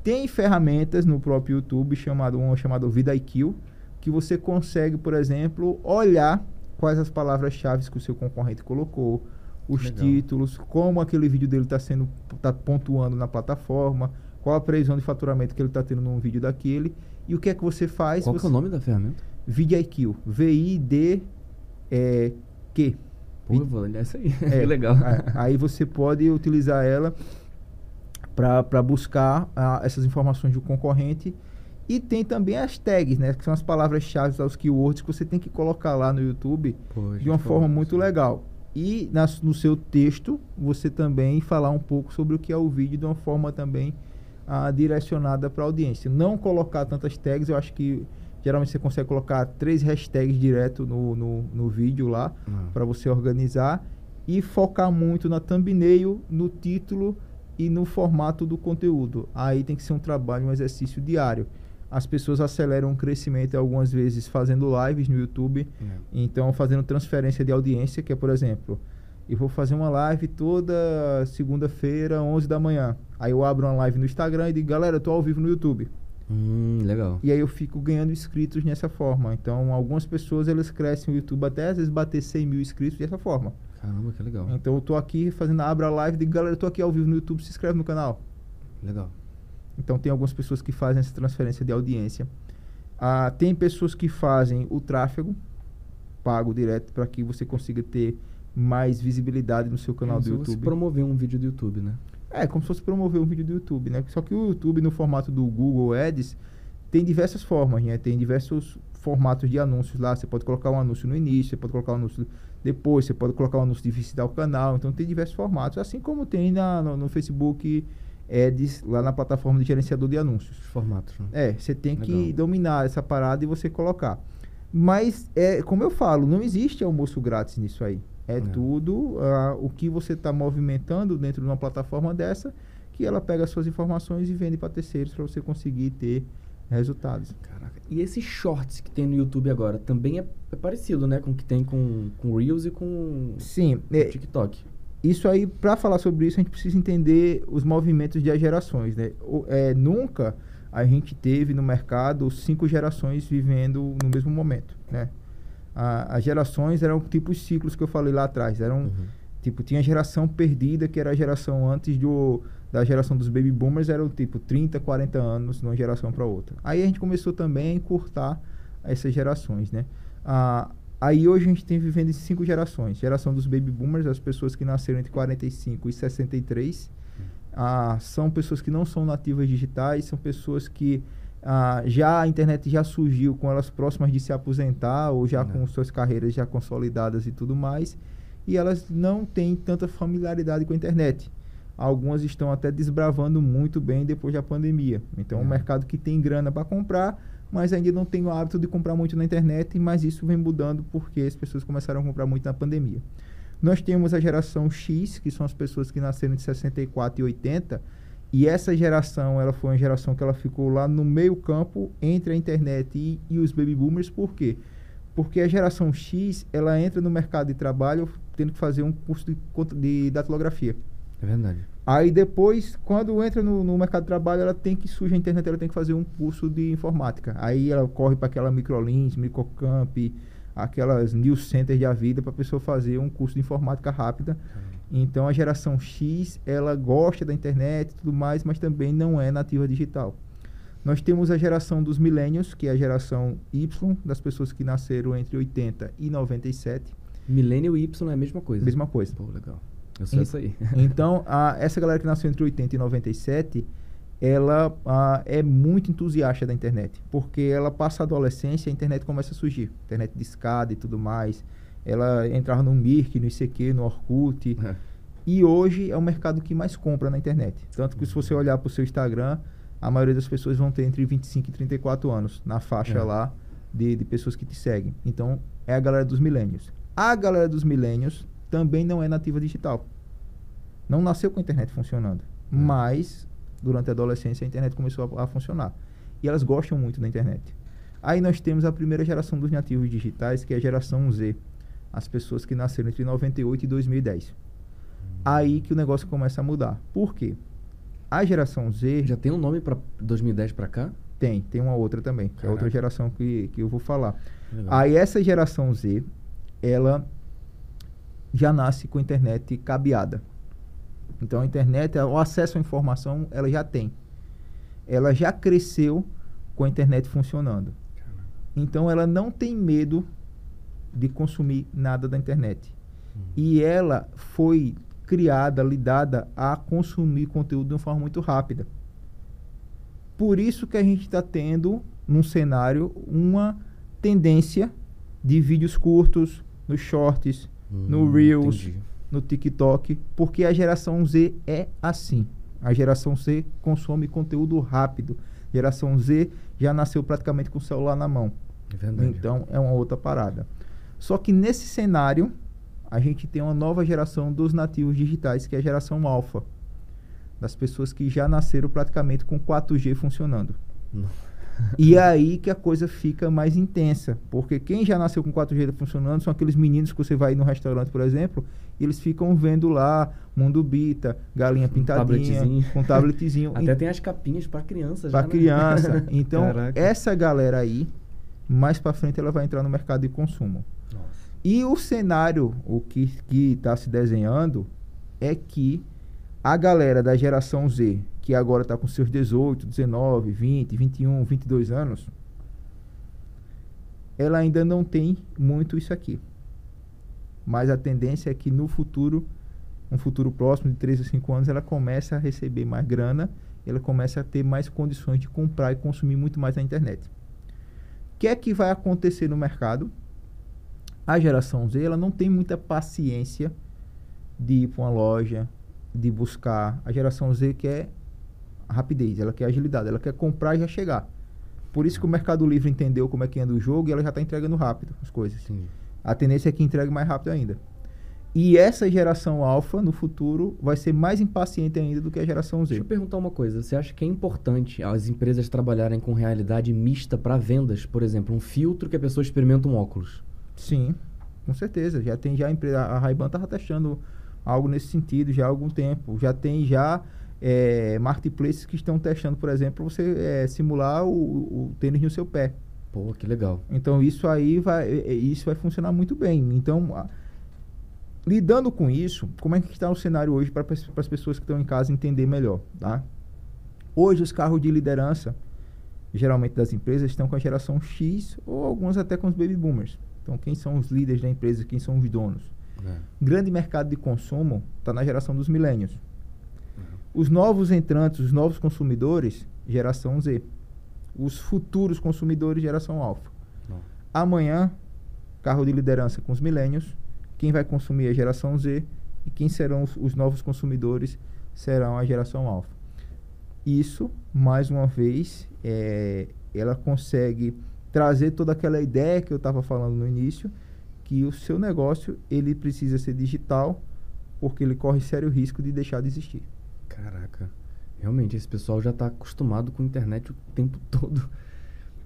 Tem ferramentas no próprio YouTube chamado um chamado VidaIQ que você consegue, por exemplo, olhar quais as palavras-chave que o seu concorrente colocou, os Legal. títulos, como aquele vídeo dele está sendo tá pontuando na plataforma, qual a previsão de faturamento que ele está tendo num vídeo daquele e o que é que você faz? Qual que é você... o nome da ferramenta? VidIQ. V-I-D-Q. Pô, vou olhar isso aí. É, que legal. é, aí você pode utilizar ela para buscar ah, essas informações do concorrente. E tem também as tags, né? Que são as palavras-chave, os keywords que você tem que colocar lá no YouTube de uma forma muito isso. legal. E nas- no seu texto, você também falar um pouco sobre o que é o vídeo de uma forma também ah, direcionada para a audiência. Não colocar tantas tags, eu acho que geralmente você consegue colocar três hashtags direto no, no, no vídeo lá Ah. para você organizar e focar muito na thumbnail, no título e no formato do conteúdo. Aí tem que ser um trabalho, um exercício diário. As pessoas aceleram o crescimento algumas vezes fazendo lives no YouTube, É. então fazendo transferência de audiência, que é, por exemplo, eu vou fazer uma live toda segunda-feira, 11 da manhã. Aí eu abro uma live no Instagram e digo, galera, eu tô ao vivo no YouTube. Hum, legal. E aí eu fico ganhando inscritos nessa forma. Então, algumas pessoas, elas crescem no YouTube até às vezes bater 100 mil inscritos dessa forma. Caramba, que legal. Então eu tô aqui fazendo a abra live de galera, eu tô aqui ao vivo no YouTube, se inscreve no canal. Legal. Então tem algumas pessoas que fazem essa transferência de audiência. Ah, tem pessoas que fazem o tráfego pago direto para que você consiga ter mais visibilidade no seu canal Como do YouTube. promover um vídeo do YouTube, né? É, como se fosse promover um vídeo do YouTube, né? Só que o YouTube, no formato do Google Ads, tem diversas formas, né? Tem diversos formatos de anúncios lá. Você pode colocar um anúncio no início, você pode colocar um anúncio depois, você pode colocar um anúncio de visitar o canal. Então, tem diversos formatos. Assim como tem na, no, no Facebook Ads, lá na plataforma de gerenciador de anúncios. Os formatos, né? É, você tem que Legal. dominar essa parada e você colocar. Mas, é, como eu falo, não existe almoço grátis nisso aí. É, É. tudo ah, o que você está movimentando dentro de uma plataforma dessa, que ela pega as suas informações e vende para terceiros para você conseguir ter resultados. Caraca. E esses shorts que tem no YouTube agora também é, é parecido, né? Com o que tem com, com Reels e com Sim, o é, TikTok. isso aí, para falar sobre isso, a gente precisa entender os movimentos de gerações, né? O- é, nunca a gente teve no mercado cinco gerações vivendo no mesmo momento, né? A- as gerações eram tipo os ciclos que eu falei lá atrás, eram Uhum. tipo tinha a geração perdida que era a geração antes do da geração dos baby boomers eram tipo 30, 40 anos de uma geração para outra. Aí a gente começou também a encurtar essas gerações, né? Ah, aí hoje a gente tem vivendo em cinco gerações. Geração dos baby boomers, as pessoas que nasceram entre 45 e 63. Ah, são pessoas que não são nativas digitais, são pessoas que ah, já a internet já surgiu com elas próximas de se aposentar ou já É. com suas carreiras já consolidadas e tudo mais, e elas não têm tanta familiaridade com a internet. Algumas estão até desbravando muito bem depois da pandemia. Então, é um É. mercado que tem grana para comprar, mas ainda não tem o hábito de comprar muito na internet, mas isso vem mudando porque as pessoas começaram a comprar muito na pandemia. Nós temos a geração X, que são as pessoas que nasceram de 64 e 80, e essa geração, ela foi uma geração que ela ficou lá no meio campo entre a internet e, e os baby boomers, por quê? Porque a geração X, ela entra no mercado de trabalho tendo que fazer um curso de, de datilografia. É verdade. Aí depois, quando entra no, no mercado de trabalho, ela tem que surge a internet, ela tem que fazer um curso de informática. Aí ela corre para aquela Microlins, Microcamp, aquelas news centers da vida para a pessoa fazer um curso de informática rápida. Então a geração X, ela gosta da internet e tudo mais, mas também não é nativa digital. Nós temos a geração dos millennials, que é a geração Y, das pessoas que nasceram entre 80 e 97. Millennial e Y é a mesma coisa. Mesma coisa. Pô, legal. Eu sou essa aí. Então, a- essa galera que nasceu entre 80 e 97, ela a, é muito entusiasta da internet. Porque ela passa a adolescência e a internet começa a surgir. Internet de escada e tudo mais. Ela entrava no Mirk, no ICQ, no Orkut. É. E hoje é o mercado que mais compra na internet. Tanto que se você olhar para o seu Instagram, a maioria das pessoas vão ter entre 25 e 34 anos, na faixa É. lá de, de pessoas que te seguem. Então, é a galera dos milênios. A galera dos milênios também não é nativa digital. Não nasceu com a internet funcionando. É. Mas, durante a adolescência, a internet começou a, a funcionar. E elas gostam muito da internet. Aí nós temos a primeira geração dos nativos digitais, que é a geração Z. As pessoas que nasceram entre 98 e 2010 aí que o negócio começa a mudar. Por quê? A geração Z Já tem um nome pra 2010 pra cá? tem, tem uma outra também, que é outra Caraca. geração que, que eu vou falar. Legal. Aí essa geração Z, ela já nasce com a internet cabeada. Então a internet, o acesso à informação, ela já tem. Ela já cresceu com a internet funcionando. Caraca. Então ela não tem medo de consumir nada da internet. Hum. E ela foi criada, lidada a consumir conteúdo de uma forma muito rápida. Por isso que a gente está tendo, num cenário, uma tendência de vídeos curtos, nos shorts, no Hum, Reels, entendi. no TikTok, porque a geração Z é assim. A geração Z consome conteúdo rápido. Geração Z já nasceu praticamente com o celular na mão. É verdade. Então é uma outra parada. Só que nesse cenário, a gente tem uma nova geração dos nativos digitais, que é a geração alfa. Das pessoas que já nasceram praticamente com 4G funcionando. E é aí que a coisa fica mais intensa. Porque quem já nasceu com 4G funcionando são aqueles meninos que você vai no restaurante, por exemplo, e eles ficam vendo lá Mundo Bita, Galinha Pintadinha, com tabletzinho. Até tem as capinhas pra criança já. Para né? criança. Então, Caraca. essa galera aí, mais para frente, ela vai entrar no mercado de consumo. Nossa. E o cenário, o que está se desenhando, é que a galera da geração Z, que agora está com seus 18, 19, 20, 21, 22 anos, ela ainda não tem muito isso aqui. Mas a tendência é que no futuro, um futuro próximo de 3 a 5 anos, ela comece a receber mais grana, ela começa a ter mais condições de comprar e consumir muito mais na internet. O que é que vai acontecer no mercado? A geração Z ela não tem muita paciência de ir para uma loja, de buscar. A geração Z quer rapidez, ela quer agilidade, ela quer comprar e já chegar. Por isso que o Mercado Livre entendeu como é que anda o jogo e ela já está entregando rápido as coisas. Entendi. A tendência é que entregue mais rápido ainda. E essa geração alfa, no futuro, vai ser mais impaciente ainda do que a geração Deixa Z. eu perguntar uma coisa. Você acha que é importante as empresas trabalharem com realidade mista para vendas? Por exemplo, um filtro que a pessoa experimenta um óculos. Sim, com certeza. Já tem já a empresa, a Ray-Ban estava testando algo nesse sentido já há algum tempo. Já tem já eh, marketplaces que estão testando, por exemplo, você eh, simular o, o tênis no seu pé. Pô, que legal. Então isso aí vai, eh, eh, isso vai funcionar muito bem. Então, a- lidando com isso, como é que está o cenário hoje para as pessoas que estão em casa entender melhor, tá? Hoje os carros de liderança, geralmente das empresas, estão com a geração X ou alguns até com os baby boomers. Então, quem são os líderes da empresa, quem são os donos? É. grande mercado de consumo está na geração dos milênios. Os novos entrantes, os novos consumidores, geração Z. Os futuros consumidores, geração alfa. Amanhã, carro de liderança com os milênios. Quem vai consumir é a geração Z. E quem serão os, os novos consumidores serão a geração alfa. Isso, mais uma vez, é, ela consegue trazer toda aquela ideia que eu estava falando no início, que o seu negócio ele precisa ser digital, porque ele corre sério risco de deixar de existir. Caraca. Realmente, esse pessoal já tá acostumado com a internet o tempo todo.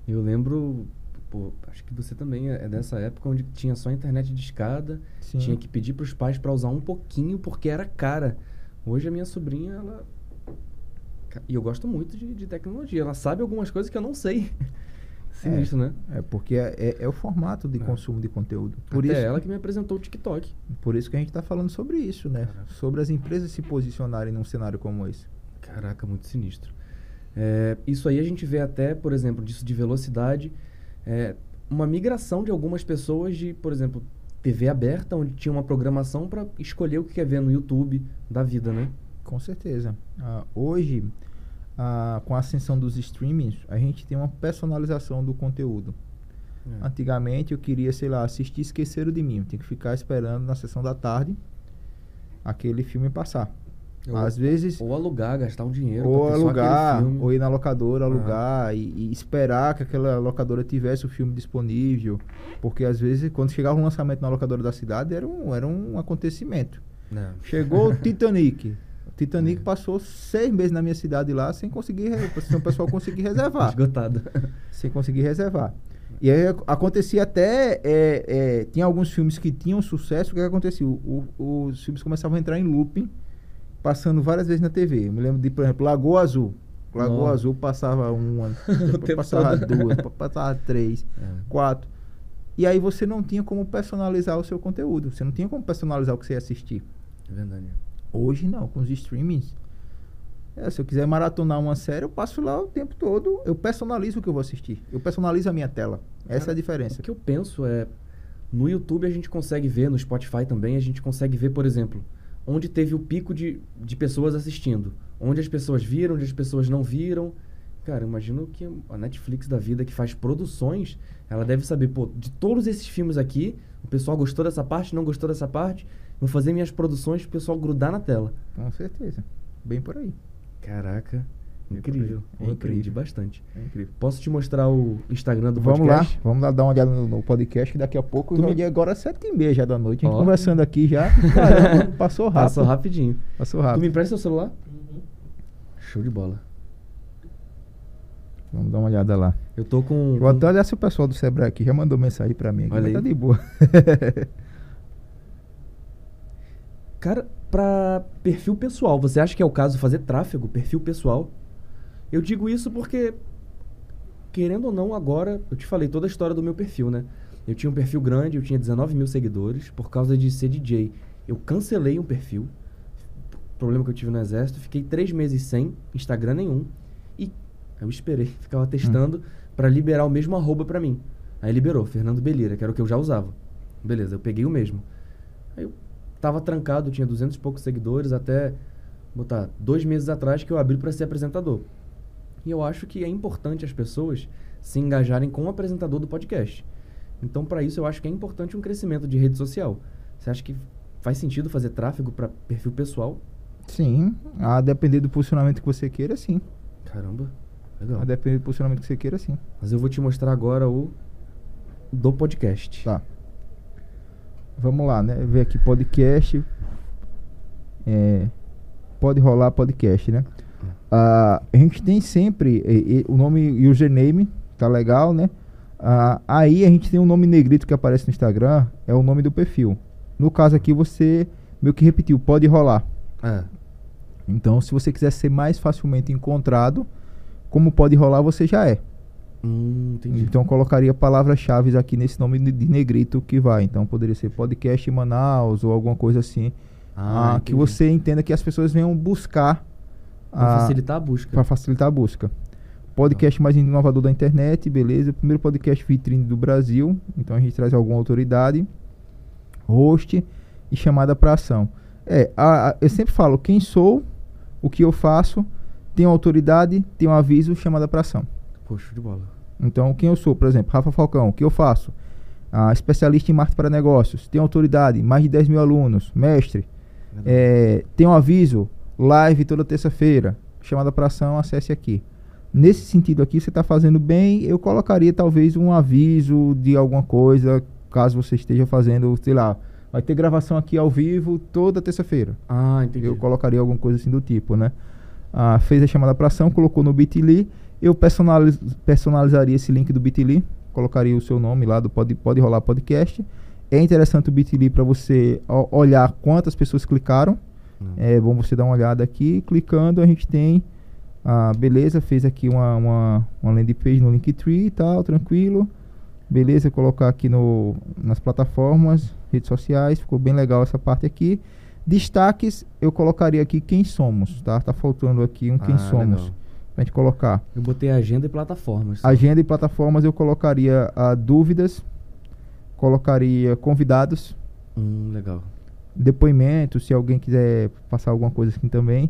Eu lembro, pô, acho que você também é é dessa época onde tinha só internet de escada, Sim. tinha que pedir pros pais para usar um pouquinho porque era cara. Hoje a minha sobrinha, ela. E eu gosto muito de, de tecnologia. Ela sabe algumas coisas que eu não sei. Sinistro, né? É porque é, é- é o formato de É. consumo de conteúdo. Por Até isso, ela que me apresentou o TikTok. por isso que a gente está falando sobre isso, né? Caraca. Sobre as empresas se posicionarem num cenário como esse. Caraca, muito sinistro. É, isso aí a gente vê até, por exemplo, disso de velocidade, é, uma migração de algumas pessoas de, por exemplo, TV aberta, onde tinha uma programação para escolher o que quer ver no YouTube da vida, né? Com certeza. Ah, hoje, ah, com a ascensão dos streamings, a gente tem uma personalização do conteúdo. É. Antigamente eu queria, sei lá, assistir Esqueceram de Mim. Tem que ficar esperando na sessão da tarde aquele filme passar. Ou, Às vezes. Ou alugar, gastar um dinheiro. Ou alugar, ou ir na locadora ah. alugar e, e, esperar que aquela locadora tivesse o filme disponível. Porque às vezes, quando chegava um lançamento na locadora da cidade, era um, era um acontecimento. Não. Chegou o Titanic. O Titanic é. passou seis meses na minha cidade lá sem conseguir, sem o pessoal conseguir reservar. Esgotado. Sem conseguir reservar. E aí acontecia até. É, é, tinha alguns filmes que tinham sucesso, o que, que acontecia? O, o, os filmes começavam a entrar em looping, passando várias vezes na TV. Eu me lembro de, por exemplo, Lagoa Azul. Lagoa Azul passava uma, passava duas, passava três, é. quatro. E aí você não tinha como personalizar o seu conteúdo. Você não tinha como personalizar o que você ia assistir. É verdade. Hoje não, com os streamings é, se eu quiser maratonar uma série, eu passo lá o tempo todo, eu personalizo o que eu vou assistir. Eu personalizo a minha tela. Essa Cara, é a diferença. O que eu penso é, no YouTube a gente consegue ver, no Spotify também, a gente consegue ver, por exemplo, onde teve o pico de, de pessoas assistindo. Onde as pessoas viram, onde as pessoas não viram. Cara, imagino que a Netflix da vida, que faz produções, ela deve saber, pô, de todos esses filmes aqui, o pessoal gostou dessa parte, não gostou dessa parte, vou fazer minhas produções o pessoal grudar na tela. Com certeza. Bem por aí. Caraca. Incrível. É incrível. Aprendi bastante. É incrível. Posso te mostrar o Instagram do vamos podcast? Lá, vamos lá dar uma olhada no, no podcast, que daqui a pouco, tu me... agora às sete e meia já da noite. A gente conversando aqui já. Caramba, passou rápido. Passou rapidinho. Passou rápido. Tu me empresta seu celular? Uhum. Show de bola. Vamos dar uma olhada lá. Eu tô com. Vou até olhar se o pessoal do Sebrae aqui já mandou mensagem pra mim aqui. Olha mas tá de boa. Cara, para perfil pessoal, você acha que é o caso fazer tráfego, perfil pessoal? Eu digo isso porque, querendo ou não, agora, eu te falei toda a história do meu perfil, né? Eu tinha um perfil grande, eu tinha 19 mil seguidores, por causa de ser DJ. Eu cancelei um perfil, problema que eu tive no exército, fiquei três meses sem Instagram nenhum, e eu esperei, ficava testando hum. para liberar o mesmo arroba para mim. Aí liberou, Fernando Belira, que era o que eu já usava. Beleza, eu peguei o mesmo. Aí eu tava trancado, tinha 200 e poucos seguidores, até botar dois meses atrás que eu abri para ser apresentador. E eu acho que é importante as pessoas se engajarem com o apresentador do podcast. Então, para isso, eu acho que é importante um crescimento de rede social. Você acha que faz sentido fazer tráfego para perfil pessoal? Sim, a depender do posicionamento que você queira, sim. Caramba, legal. A depender do posicionamento que você queira, sim. Mas eu vou te mostrar agora o do podcast. Tá. Vamos lá, né? Ver aqui podcast. É, pode rolar podcast, né? Uh, a gente tem sempre e, e, o nome username, tá legal, né? Uh, aí a gente tem um nome negrito que aparece no Instagram, é o nome do perfil. No caso aqui você meio que repetiu, pode rolar. É. Então, se você quiser ser mais facilmente encontrado, como pode rolar, você já é. Hum, então colocaria palavras-chave aqui nesse nome de, negrito que vai. Então poderia ser podcast Manaus ou alguma coisa assim. Ah, ah que você entenda que as pessoas venham buscar. Para facilitar a busca. Para facilitar a busca. Podcast mais inovador da internet, beleza. Primeiro podcast vitrine do Brasil. Então a gente traz alguma autoridade. Host e chamada para ação. É, a, a, eu sempre falo quem sou, o que eu faço, tenho autoridade, tenho aviso, chamada para ação. Poxa, de bola. Então, quem eu sou, por exemplo, Rafa Falcão, o que eu faço? Ah, especialista em marketing para negócios, tenho autoridade, mais de 10 mil alunos, mestre, é, tenho aviso, live toda terça-feira, chamada para ação, acesse aqui. Nesse sentido aqui, você está fazendo bem, eu colocaria talvez um aviso de alguma coisa, caso você esteja fazendo, sei lá, vai ter gravação aqui ao vivo toda terça-feira. Ah, entendi. Eu colocaria alguma coisa assim do tipo, né? Ah, fez a chamada para ação, colocou no Bitly, eu personaliz, personalizaria esse link do Bitly, colocaria o seu nome lá do Pode, Pode Rolar Podcast. É interessante o Bitly para você olhar quantas pessoas clicaram. Hum. É bom você dar uma olhada aqui. Clicando, a gente tem. Ah, beleza, fez aqui uma, uma, uma landing page no Linktree e tal, tranquilo. Beleza, colocar aqui no, nas plataformas, redes sociais, ficou bem legal essa parte aqui. Destaques, eu colocaria aqui quem somos, tá? Tá faltando aqui um quem ah, somos. Legal. Pra gente colocar. Eu botei agenda e plataformas. Agenda e plataformas eu colocaria ah, dúvidas, colocaria convidados, Hum, legal. Depoimentos, se alguém quiser passar alguma coisa assim também,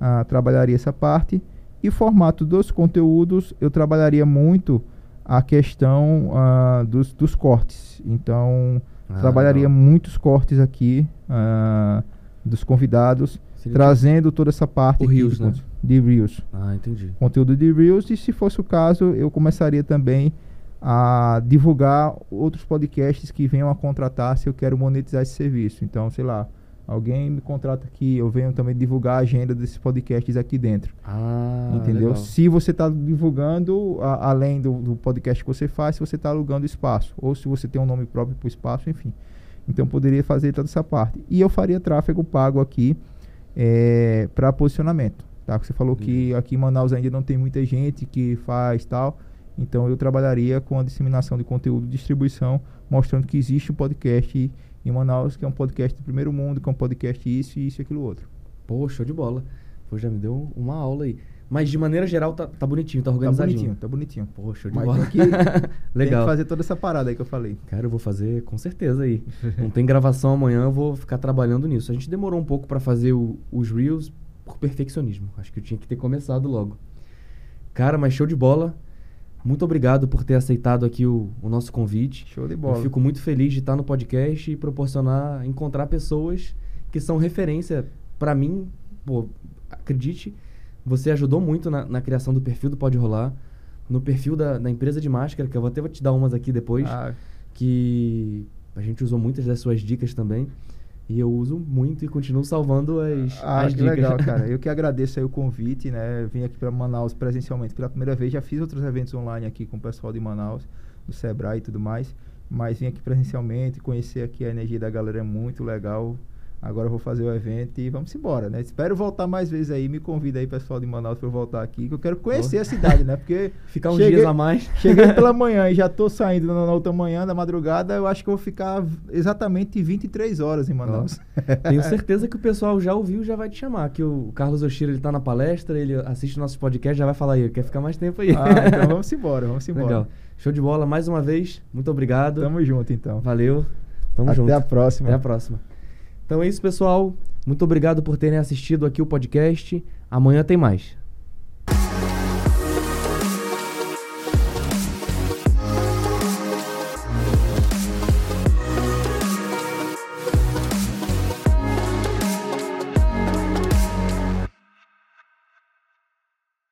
ah, trabalharia essa parte. E formato dos conteúdos, eu trabalharia muito a questão ah, dos, dos cortes. Então, Ah, trabalharia legal. muitos cortes aqui ah, dos convidados, Seria trazendo toda essa parte aqui Reels, de, né? de Reels. Ah, entendi. Conteúdo de Reels. E se fosse o caso, eu começaria também a divulgar outros podcasts que venham a contratar se eu quero monetizar esse serviço. Então, sei lá, alguém me contrata aqui, eu venho também divulgar a agenda desses podcasts aqui dentro. Ah, entendeu? legal. Se você está divulgando, a- além do, do podcast que você faz, se você está alugando espaço, ou se você tem um nome próprio para o espaço, enfim. Então poderia fazer toda essa parte. E eu faria tráfego pago aqui para posicionamento. Tá? Você falou que aqui em Manaus ainda não tem muita gente que faz tal. Então eu trabalharia com a disseminação de conteúdo e distribuição, mostrando que existe um podcast em Manaus, que é um podcast do primeiro mundo, que é um podcast isso, isso e aquilo outro. Pô, show de bola. Pô, já me deu uma aula aí. Mas de maneira geral tá, tá bonitinho, tá Tá organizadinho. bonitinho, tá bonitinho. Pô, show de Mas bola. tem que- Legal. Tem que fazer toda essa parada aí que eu falei. Cara, eu vou fazer com certeza aí. Não tem gravação amanhã, eu vou ficar trabalhando nisso. A gente demorou um pouco pra fazer o- os Reels por perfeccionismo. Acho que eu tinha que ter começado logo. Cara, mas show de bola. Muito obrigado por ter aceitado aqui o, o nosso convite. Show de bola. Eu fico muito feliz de estar no podcast e proporcionar, encontrar pessoas que são referência pra mim. Pô, acredite, você ajudou muito na, na criação do perfil do Pode Rolar, no perfil da, da empresa de máscara, que eu vou até te dar umas aqui depois, Ah, que a gente usou muitas das suas dicas também. E eu uso muito e continuo salvando as, ah, as que dicas. legal, cara. Eu que agradeço aí o convite, né? Vim aqui para Manaus presencialmente pela primeira vez. Já fiz outros eventos online aqui com o pessoal de Manaus, do Sebrae e tudo mais. Mas vim aqui presencialmente, conhecer aqui a energia da galera é muito legal. Agora eu vou fazer o evento e vamos embora, né? Espero voltar mais vezes aí. Me convida aí, pessoal de Manaus, para eu voltar aqui. Que eu quero conhecer a cidade, né? Porque Ficar uns cheguei- dias a mais. Cheguei pela manhã e já tô saindo na, na outra manhã, da madrugada. Eu acho que eu vou ficar exatamente 23 horas em Manaus. Tenho certeza que o pessoal já ouviu e já vai te chamar. Que o Carlos Oshiro, ele tá na palestra, ele assiste nossos podcasts, já vai falar aí, quer ficar mais tempo aí. Ah, então vamos embora, vamos embora. Legal. Show de bola, mais uma vez. Muito obrigado. Tamo junto, então. Valeu. Tamo Até junto. a próxima. Até a próxima. Então é isso, pessoal. Muito obrigado por terem assistido aqui o podcast. Amanhã tem mais.